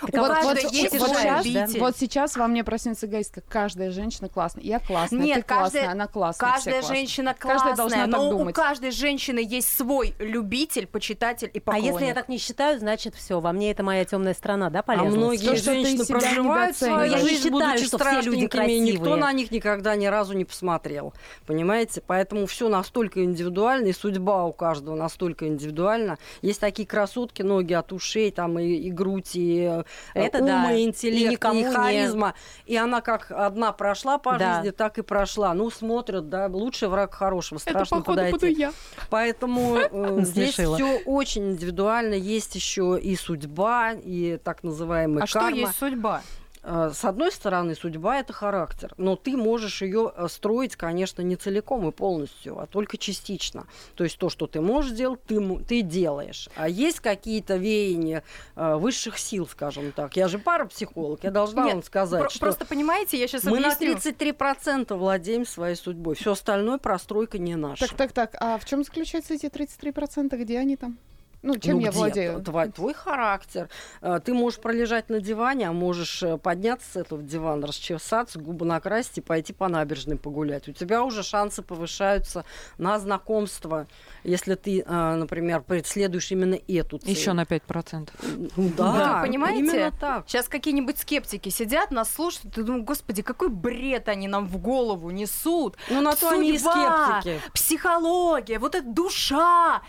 У а вот- каждой вот- есть вот сейчас, да? любитель. Вот сейчас во мне проснется эгоистка. Каждая женщина классная. Я классная, Нет, ты классная, каждая- она классная. Каждая женщина Каждая классная, должна так но у думать. каждой женщины есть свой любитель, почитатель и А поклонник. если я так не считаю, значит все, во мне это моя темная сторона, да, А полезна? многие То, женщины проживают свою недооцениваешь. Я не считаю, будучи что все люди страшненькими, и никто красивые. на них никогда ни разу не посмотрел. Понимаете? Поэтому все настолько индивидуально, и судьба у каждого настолько индивидуальна. Есть такие красотки, ноги от ушей, там и, и грудь, и э, Это ум, да. и И интеллект, и, никому не- харизма. И она как одна прошла по Да. жизни, так и прошла. Ну, смотрят, да, лучший враг хорошего, Это, страшно походу, буду подойти. я. Поэтому э, здесь все очень индивидуально. Есть еще и судьба, и так называемая А что карма. есть судьба? Э, С одной стороны, судьба это характер, но ты можешь ее строить, конечно, не целиком и полностью, а только частично. То есть то, что ты можешь делать, ты, ты делаешь. А есть какие-то веяния э, высших сил, скажем так. Я же парапсихолог, я должна Нет, вам сказать, Про- что Просто понимаете, я сейчас мы на объясню. 33% владеем своей судьбой. Все остальное простройка не наша. Так, так, так. А в чем заключаются эти 33%? Где они там? Ну, чем Ну, я где? владею? Твой, твой характер. Э, Ты можешь пролежать на диване, а можешь э, подняться с этого дивана, расчесаться, губы накрасить и пойти по набережной погулять. У тебя уже шансы повышаются на знакомство, если ты, э, например, преследуешь именно эту цель. Еще на 5%. Ну Да, Вы понимаете? Именно так. Сейчас какие-нибудь скептики сидят, нас слушают, и думают, господи, какой бред они нам в голову несут. Ну, на то они и скептики. Психология, вот эта душа.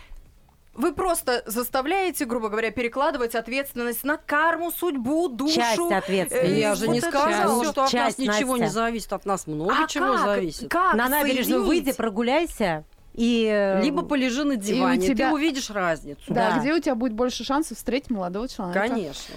Вы просто заставляете, грубо говоря, перекладывать ответственность на карму, судьбу, душу. Часть ответственности. э, Я же не вот это сказала, что от нас Часть, ничего не Настя. зависит. От нас много А чего как? зависит. Как На набережную соединить? выйди, прогуляйся и... э, Либо полежи на диване, тебя- ты увидишь разницу. Да, Да. где у тебя будет больше шансов встретить молодого человека? Конечно.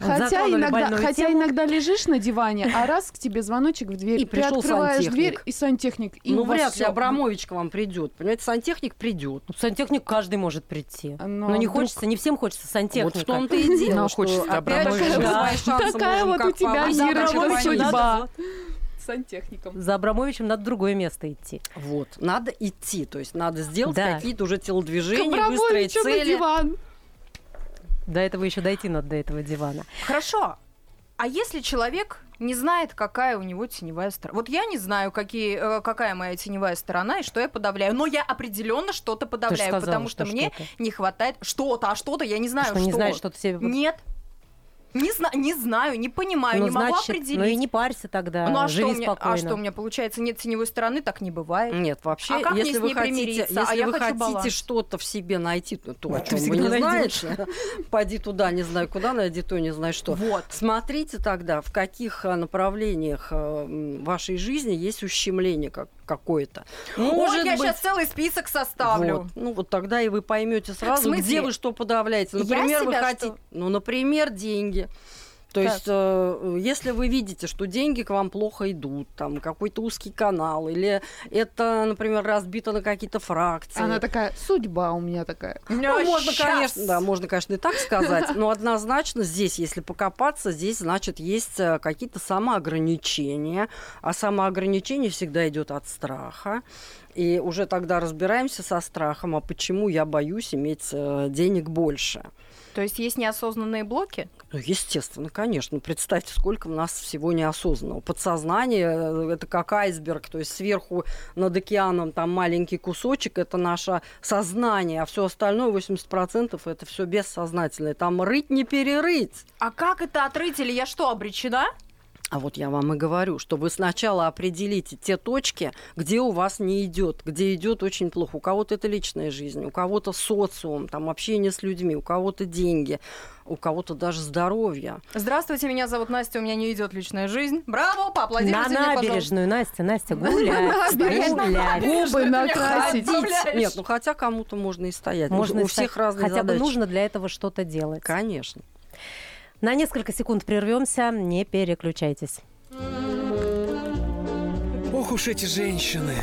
Хотя, иногда, хотя тему. иногда лежишь на диване, а раз к тебе звоночек в дверь, И ты пришел открываешь сантехник. дверь, и сантехник, и ну, вряд ли. Абрамович к вам придет. Понимаете, сантехник придет. Ну, Сантехник каждый может прийти. Но Но не вдруг- хочется, не всем хочется сантехника. Вот в том-то и дело, Но что хочется опять Абрамовича. Да. Такая вот у тебя, понизить. судьба. сантехником. За Абрамовичем надо в другое место идти. Вот, надо идти, то есть надо сделать Да. какие-то уже телодвижения, выстроить Абрамовичу на цели. диван. До этого еще дойти надо, до этого дивана. Хорошо. А если человек не знает, какая у него теневая сторона? Вот я не знаю, какие, э, какая моя теневая сторона и что я подавляю. Но я определенно что-то подавляю, сказала, потому что, что мне что-то. не хватает что-то, а что-то я не знаю, что, что. не знаешь, что ты себе... Нет. Не, зна- не знаю, не понимаю, ну, не могу значит, определить. ну и не парься тогда, Ну, а живи что, у меня, спокойно. а что у меня получается? Нет теневой стороны, так не бывает. Нет, вообще, А как мне если с вы ней хотите, примириться? А если я вы хочу хотите баланс. что-то в себе найти, то, то о Ты чем вы не найдёшь. знаете, пойди туда, не знаю куда, найди то, не знаю что. Вот. Смотрите тогда, в каких а, направлениях а, вашей жизни есть ущемление как, какое-то. Ой, я сейчас целый список составлю. Вот. Ну вот тогда и вы поймете сразу, где вы что подавляете. Например, вы хотите, что? ну, например, деньги. То Так. есть, э, если вы видите, что деньги к вам плохо идут, там какой-то узкий канал, или это, например, разбито на какие-то фракции. Она такая, судьба у меня такая. Ну, можно, щас. конечно, да, можно, конечно, и так сказать, но однозначно здесь, если покопаться, здесь, значит, есть э, какие-то самоограничения, а самоограничение всегда идет от страха. И уже тогда разбираемся со страхом, а почему я боюсь иметь э, денег больше. То есть есть неосознанные блоки? Ну, естественно, конечно. Ну, Представьте, сколько у нас всего неосознанного. Подсознание э, – это как айсберг, то есть сверху над океаном там маленький кусочек – это наше сознание, а все остальное, 80% – это все бессознательное. Там рыть не перерыть. А как это отрыть? Или я что, обречена? А вот я вам и говорю, что вы сначала определите те точки, где у вас не идет, где идет очень плохо. У кого-то это личная жизнь, у кого-то социум, там общение с людьми, у кого-то деньги, у кого-то даже здоровье. Здравствуйте, меня зовут Настя, у меня не идет личная жизнь. Браво, поаплодируйте На мне, пожалуйста. набережную, Настя, Настя, гулять, гулять. Губы накрасить. Нет, ну хотя кому-то можно и стоять. Можно у всех разные Хотя бы нужно для этого что-то делать. Конечно. На несколько секунд прервемся, не переключайтесь. Ох уж эти женщины.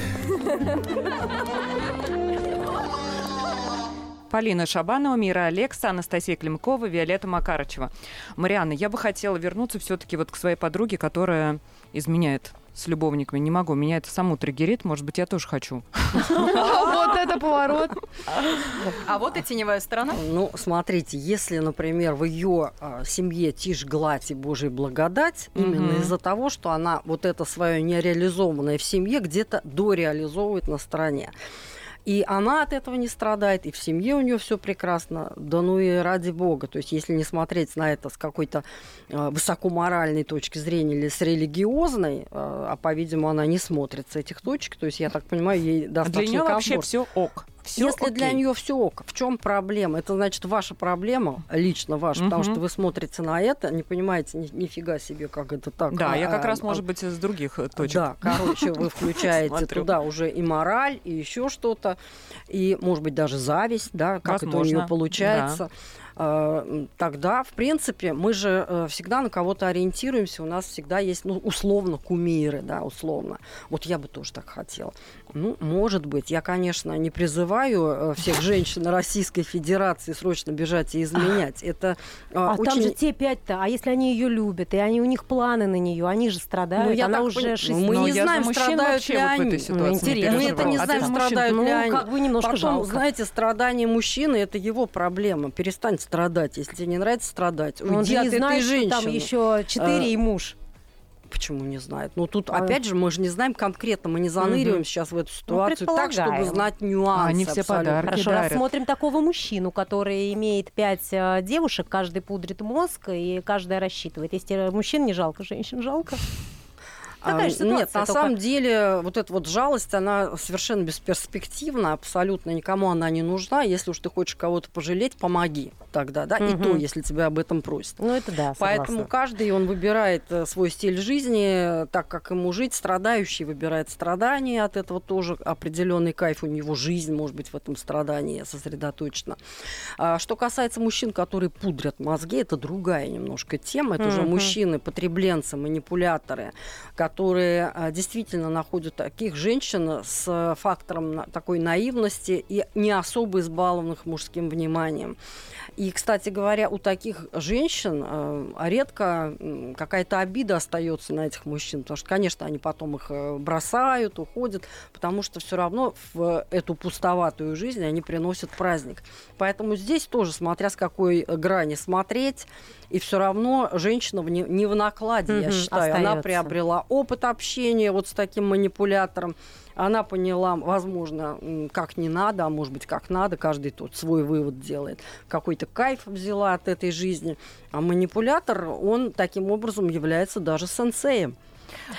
Полина Шабанова, Мира Алекса, Анастасия Климкова, Виолетта Макарычева. Марианна, я бы хотела вернуться все-таки вот к своей подруге, которая изменяет с любовниками. Не могу, меня это саму триггерит. Может быть, я тоже хочу. Вот это поворот. А вот и теневая сторона. Ну, смотрите, если, например, в ее а, семье тишь, гладь и Божья благодать, именно из-за того, что она вот это свое нереализованное в семье где-то дореализовывает на стороне. И она от этого не страдает, и в семье у нее все прекрасно. Да ну и ради бога. То есть, если не смотреть на это с какой-то э, высокоморальной точки зрения или с религиозной, э, а, по-видимому, она не смотрит с этих точек, то есть, я так понимаю, ей достаточно Для нее вообще все ок. Всё Если для окей. нее все ок, в чем проблема? Это значит ваша проблема, лично ваша, потому Мгм. что вы смотрите на это, не понимаете ни- нифига себе, как это так. Да, я как а, раз, а, может быть, с других э, точек. Да, короче, вы включаете туда уже и мораль, и еще что-то, и, может быть, даже зависть, да, как это у Возможно, нее получается. А, м, Тогда, в принципе, мы же э, всегда на кого-то ориентируемся, у нас всегда есть, ну, условно, кумиры, да, условно. Вот я бы тоже так хотела. Ну, может быть. Я, конечно, не призываю э, всех женщин Российской Федерации срочно бежать и изменять. Это э, А очень... там же те пять-то, а если они ее любят, и они у них планы на нее, они же страдают, Ну, я она уже пони- шесть- Мы Но не я за знаем, страдают ли вот в они. этой ситуации не интересно. Мы это не А знаем, за мужчин? страдают ну, ли они. как бы немножко Потом, жалко. знаете, страдания мужчины – это его проблема. Перестань страдать. Если тебе не нравится страдать, Он уйди же от не этой знает, что женщины. там еще четыре А, и муж. Почему не знает? Ну, тут, А. опять же, мы же не знаем конкретно, мы не заныриваем Мгм. сейчас в эту ситуацию так, чтобы знать нюансы. Они все абсолютно. подарки Хорошо, дарят. рассмотрим такого мужчину, который имеет пять э, девушек, каждый пудрит мозг, и каждая рассчитывает. Если мужчин не жалко, женщин жалко. А, же ситуация, Нет, на только- самом деле, вот эта вот жалость, она совершенно бесперспективна, абсолютно никому она не нужна. Если уж ты хочешь кого-то пожалеть, помоги тогда, да, и Мгм. то, если тебя об этом просят. Ну, это да, Поэтому согласна. каждый, он выбирает э, свой стиль жизни, э, так как ему жить. Страдающий выбирает страдания, от этого тоже определенный кайф у него, жизнь может быть в этом страдании сосредоточена. А что касается мужчин, которые пудрят мозги, это другая немножко тема. Это уже Мгм. мужчины, потребленцы, манипуляторы, которые а, действительно находят таких женщин с э, фактором такой наивности и не особо избалованных мужским вниманием. И, кстати говоря, у таких женщин э, редко какая-то обида остается на этих мужчин, потому что, конечно, они потом их э, бросают, уходят, потому что все равно в эту пустоватую жизнь они приносят праздник. Поэтому здесь тоже, смотря с какой грани смотреть, и все равно женщина не, не в накладе, я Мгм, считаю. Она остаётся. приобрела опыт общения вот с таким манипулятором. Она поняла, возможно, как не надо, а может быть, как надо. Каждый тут свой вывод делает. Какой-то кайф взяла от этой жизни. А манипулятор, он таким образом является даже сенсеем.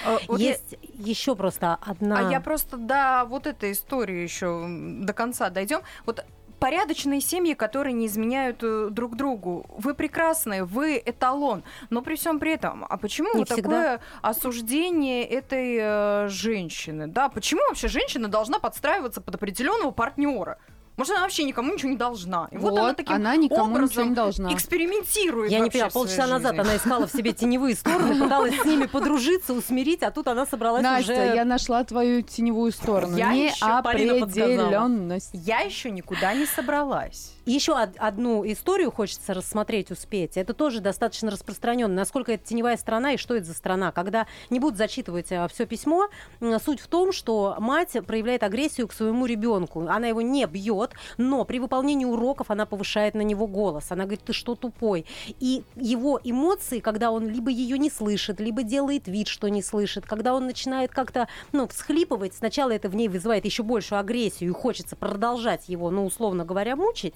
А, вот я- Есть еще просто одна... А я просто до вот этой истории еще до конца дойдем. Вот порядочные семьи, которые не изменяют э, друг другу. Вы прекрасные, вы эталон. Но при всем при этом, а почему Не вот всегда. такое осуждение этой э, женщины? Да, почему вообще женщина должна подстраиваться под определенного партнера? Может, она вообще никому ничего не должна. И вот, она таким она никому образом ничего не должна. экспериментирует Я не своей полчаса назад жизни. она искала в себе теневые стороны, пыталась с ними подружиться, усмирить, а тут она собралась Настя, уже... я нашла твою теневую сторону. Я. Неопределенность. Я еще никуда не собралась. И еще од- одну историю хочется рассмотреть, успеть. Это тоже достаточно распространенно. Насколько это теневая страна и что это за страна. Когда не будут зачитывать все письмо, суть в том, что мать проявляет агрессию к своему ребенку. Она его не бьет, но при выполнении уроков она повышает на него голос. Она говорит, ты что тупой? И его эмоции, когда он либо ее не слышит, либо делает вид, что не слышит, когда он начинает как-то ну, всхлипывать, сначала это в ней вызывает еще большую агрессию и хочется продолжать его, ну, условно говоря, мучить.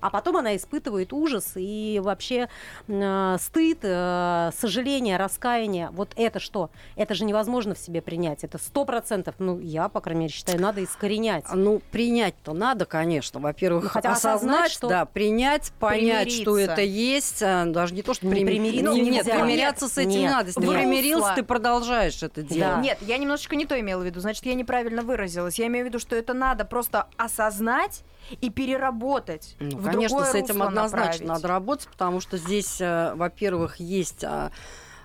А потом она испытывает ужас и вообще э, стыд, э, сожаление, раскаяние. Вот это что? Это же невозможно в себе принять. Это сто процентов. Ну, я, по крайней мере, считаю, надо искоренять. Ну, принять-то надо, конечно. Во-первых, Ну, хотя осознать, осознать, что- да, принять, понять, что это есть. а, Даже не то, что Не прими- примириться Ну, Нет, нельзя. примиряться с этим Нет, надо. Если ты нет. примирился, Русло. ты продолжаешь это делать. Нет, я немножечко не то имела в виду. Значит, я неправильно выразилась. Я имею в виду, что это надо просто осознать и переработать. Ну, в конечно, с этим однозначно направить. надо работать, потому что здесь, э, во-первых, есть а,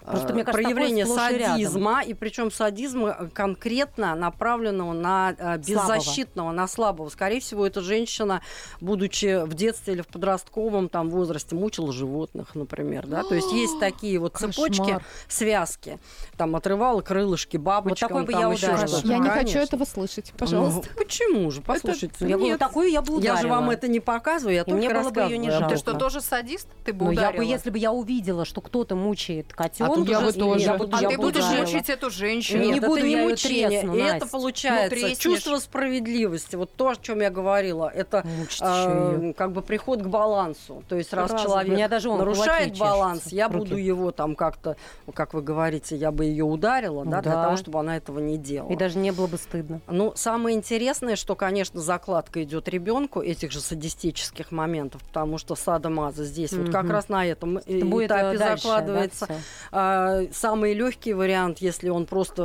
Просто, мне кажется, проявление сплошь и рядом. садизма, и причем садизма конкретно направленного на э, беззащитного, на слабого. Скорее всего, эта женщина, будучи в детстве или в подростковом там, возрасте, мучила животных, например. Да? То есть есть такие вот цепочки, Кошмар. связки. Там отрывала крылышки бабочкам. такой бы там я ударила. что-то. Я не хочу этого слышать, пожалуйста. Ну, почему же? Послушайте. Я говорю, такую я бы ударила. Я же вам это не показываю, я И только мне было бы её не жалко. Ты что, тоже садист? Ты бы Ну, я бы, ударила? если бы я увидела, что кто-то мучает котенка, я бы тоже. я бы, А я ты бы будешь ударила. мучить эту женщину? Не Нет, буду это не я её мучение, тресну, это Настя. получается Ну, чувство справедливости. Вот то, о чем я говорила, это Мучить э, как бы приход к балансу. То есть раз Разум. человек меня даже вон нарушает баланс, чешутся, я руки. буду его там как-то, ну, как вы говорите, я бы ее ударила, Ну да, для да. того, чтобы она этого не делала. И даже не было бы стыдно. Ну, самое интересное, что, конечно, закладка идет ребенку этих же садистических моментов, потому что садомаза здесь вот как раз на этом Это будет, этапе э, дальше, закладывается. да. А, самый легкий вариант, если он просто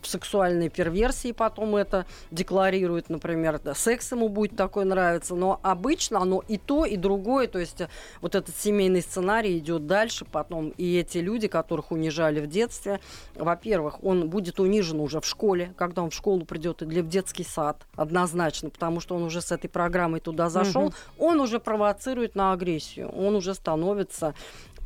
в сексуальной перверсии потом это декларирует, например, секс ему будет такой нравиться, но обычно оно и то, и другое, то есть э, вот этот семейный сценарий идет дальше потом, и эти люди, которых унижали в детстве, во-первых, он будет унижен уже в школе, когда он в школу придет или в детский сад, однозначно, потому что он уже с этой программой туда зашел, Мгм. он уже провоцирует на агрессию, он уже становится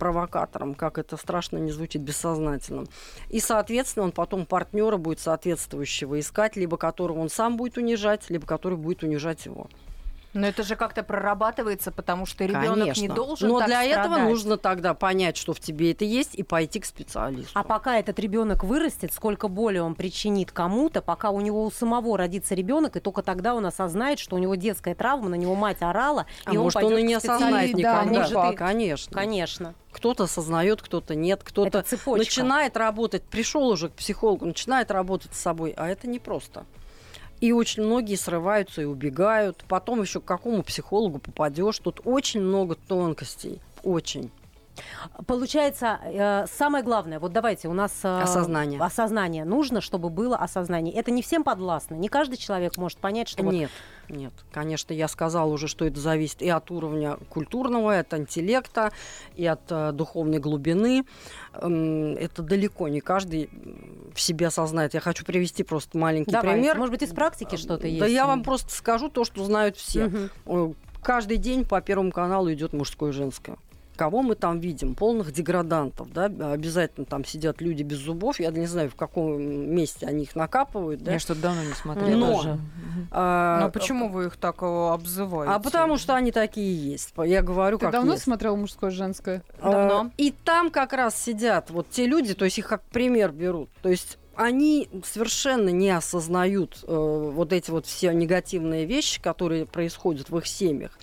провокатором, как это страшно не звучит бессознательным. И, соответственно, он потом партнера будет соответствующего искать, либо которого он сам будет унижать, либо который будет унижать его. Но это же как-то прорабатывается, потому что ребенок не должен Но так для этого страдать. нужно тогда понять, что в тебе это есть, и пойти к специалисту. А пока этот ребенок вырастет, сколько боли он причинит кому-то, пока у него у самого родится ребенок, и только тогда он осознает, что у него детская травма, на него мать орала, А и он может, пойдет он и не осознает Да, никогда. может, и- Конечно. Конечно. Кто-то осознает, кто-то нет, кто-то начинает работать, пришел уже к психологу, начинает работать с собой, а это непросто. И очень многие срываются и убегают. Потом еще к какому психологу попадешь. Тут очень много тонкостей. Очень. Получается, э, самое главное, вот давайте, у нас... э, Осознание. Осознание. Нужно, чтобы было осознание. Это не всем подвластно. Не каждый человек может понять, что вот Нет. Конечно, я сказала уже, что это зависит и от уровня культурного, и от интеллекта, и от э, духовной глубины. Это далеко не каждый в себе осознает. Я хочу привести просто маленький Давайте. пример. Может быть, из практики что-то есть? Да я вам просто скажу то, что знают все. Э, Каждый день по Первому каналу идет мужское и женское. Кого мы там видим? Полных деградантов, да? Обязательно там сидят люди без зубов. Я не знаю, в каком месте они их накапывают, да? Я что-то давно не смотрела. Но- даже. А, Ну а почему вы их так э, обзываете? А потому что они такие есть. Я говорю, Ты как давно есть. смотрел мужское женское? Давно. А, И там как раз сидят вот те люди, то есть их как пример берут. То есть они совершенно не осознают э, вот эти вот все негативные вещи, которые происходят в их семьях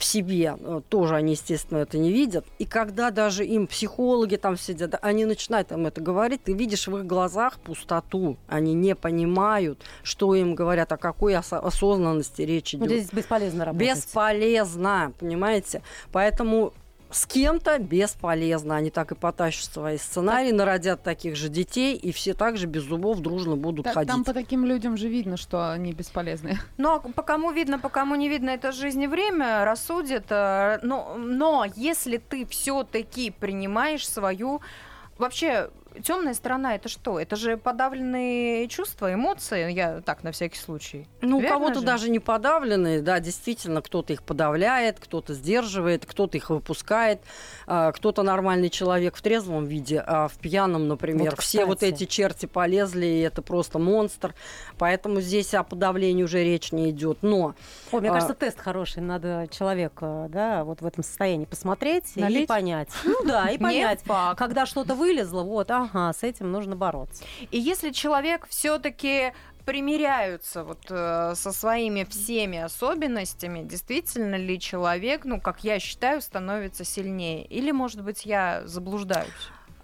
в себе э, тоже они, естественно, это не видят. И когда даже им психологи там сидят, они начинают им это говорить, ты видишь в их глазах пустоту. Они не понимают, что им говорят, о какой осо- осознанности речь Ну, идет. здесь бесполезно работать. Бесполезно, понимаете? Поэтому с кем-то бесполезно. Они так и потащат свои сценарии, народят таких же детей, и все так же без зубов дружно будут Так, ходить. там по таким людям же видно, что они бесполезны. Но по кому видно, по кому не видно, это жизнь и время рассудит. э, Но, но если ты все-таки принимаешь свою вообще темная сторона, это что? Это же подавленные чувства, эмоции. Я так на всякий случай. Ну, у кого-то же? даже не подавленные, да, действительно, кто-то их подавляет, кто-то сдерживает, кто-то их выпускает, а, кто-то нормальный человек в трезвом виде, а в пьяном, например, Вот, все вот эти черти полезли, и это просто монстр. Поэтому здесь о подавлении уже речь не идет. Но Ой, мне А- кажется, тест хороший. Надо человека, да, вот в этом состоянии посмотреть и Налить? понять. Ну да, и понять. Когда что-то вылезло, вот, ага, с этим нужно бороться. И если человек все-таки примиряются вот э, со своими всеми особенностями, действительно ли человек, ну, как я считаю, становится сильнее? Или, может быть, я заблуждаюсь?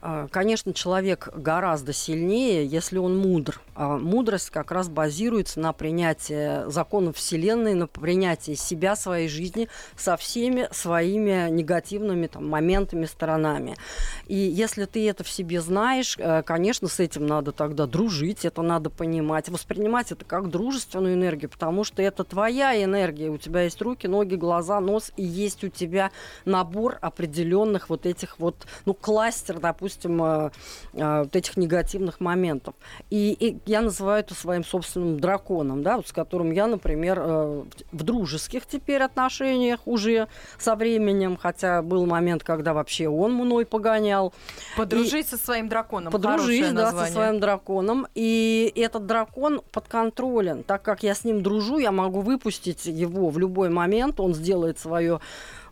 А, Конечно, человек гораздо сильнее, если он мудр. А мудрость как раз базируется на принятии законов Вселенной, на принятии себя, своей жизни со всеми своими негативными там, моментами, сторонами. И если ты это в себе знаешь, э, конечно, с этим надо тогда дружить, это надо понимать, воспринимать это как дружественную энергию, потому что это твоя энергия, у тебя есть руки, ноги, глаза, нос, и есть у тебя набор определенных вот этих вот, ну, кластер, допустим, э, э, вот этих негативных моментов. И, и я называю это своим собственным драконом, да, вот с которым я, например, э, в дружеских теперь отношениях уже со временем, хотя был момент, когда вообще он мной погонял. Подружись и со своим драконом. Подружись, да, со своим драконом. И этот дракон подконтролен. Так как я с ним дружу, я могу выпустить его в любой момент, он сделает свое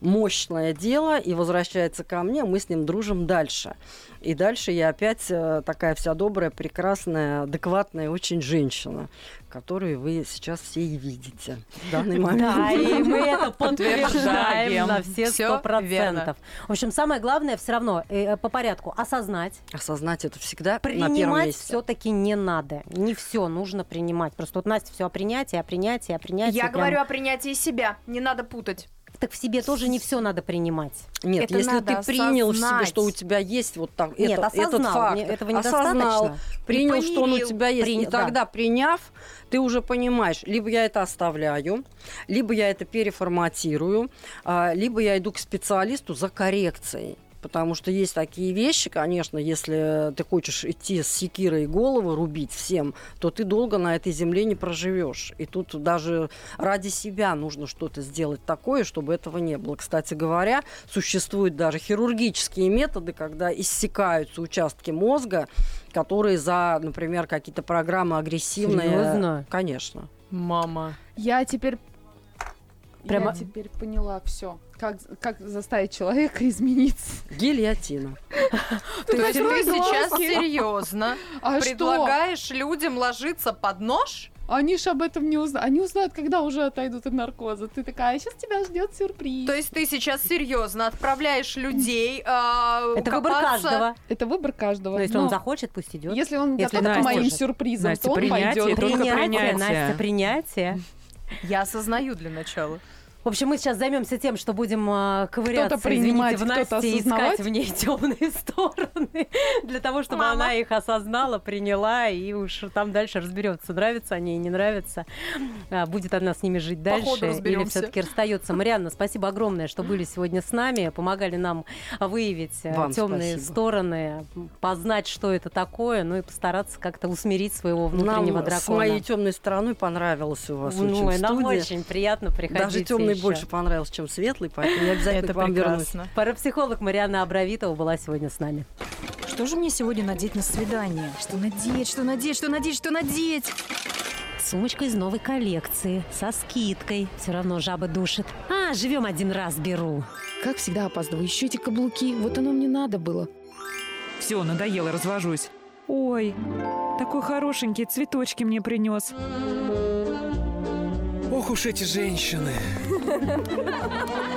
мощное дело и возвращается ко мне, мы с ним дружим дальше. И дальше я опять э, такая вся добрая, прекрасная, адекватная очень женщина, которую вы сейчас все и видите в данный момент. Да, и мы это подтверждаем на все сто процентов. В общем, самое главное все равно э, по порядку осознать. Осознать это всегда Принимать все-таки не надо. Не все нужно принимать. Просто вот Настя все о принятии, о принятии, о принятии. Я говорю о принятии себя. Не надо путать так в себе тоже не все надо принимать. Нет, это если ты принял в себе, что у тебя есть вот так, Нет, это, осознал, этот факт, Мне этого осознал, принял, что он у тебя есть, При... и тогда приняв, ты уже понимаешь, либо я это оставляю, либо я это переформатирую, а, либо я иду к специалисту за коррекцией. Потому что есть такие вещи, конечно, если ты хочешь идти с секирой головы рубить всем, то ты долго на этой земле не проживешь. И тут даже ради себя нужно что-то сделать такое, чтобы этого не было. Кстати говоря, существуют даже хирургические методы, когда иссякаются участки мозга, которые за, например, какие-то программы агрессивные. Серьезно? Конечно. Мама. Я теперь Прямо... Я теперь поняла все. Как, как заставить человека измениться? Гильотина. То есть ты сейчас серьезно а предлагаешь людям ложиться под нож? Они же об этом не узнают. Они узнают, когда уже отойдут от наркоза. Ты такая, сейчас тебя ждет сюрприз. То есть ты сейчас серьезно отправляешь людей э, Это выбор каждого. Это выбор каждого. Но если он захочет, пусть идет. Если он если готов к моим сюрпризам, то он пойдет. Принятие, Настя, принятие. Я осознаю для начала. В общем, мы сейчас займемся тем, что будем э, ковыряться, извините, в Насте и искать в ней темные стороны, для того, чтобы Мама. она их осознала, приняла, и уж там дальше разберется, нравится они и не нравится. А, будет она с ними жить дальше или все-таки расстается. Марианна, спасибо огромное, что были сегодня с нами, помогали нам выявить э, темные стороны, познать, что это такое, ну и постараться как-то усмирить своего внутреннего нам дракона. с моей темной стороной понравилось у вас ну, очень Нам очень приятно приходить. Даже темный еще. больше понравился, чем светлый, поэтому я обязательно к вам вернусь. Парапсихолог Мариана Абравитова была сегодня с нами. Что же мне сегодня надеть на свидание? Что надеть, что надеть, что надеть, что надеть? Сумочка из новой коллекции, со скидкой. Все равно жаба душит. А, живем один раз, беру. Как всегда опаздываю. Еще эти каблуки. Вот оно мне надо было. Все, надоело, развожусь. Ой, такой хорошенький, цветочки мне принес. Ох уж эти женщины. Thank you.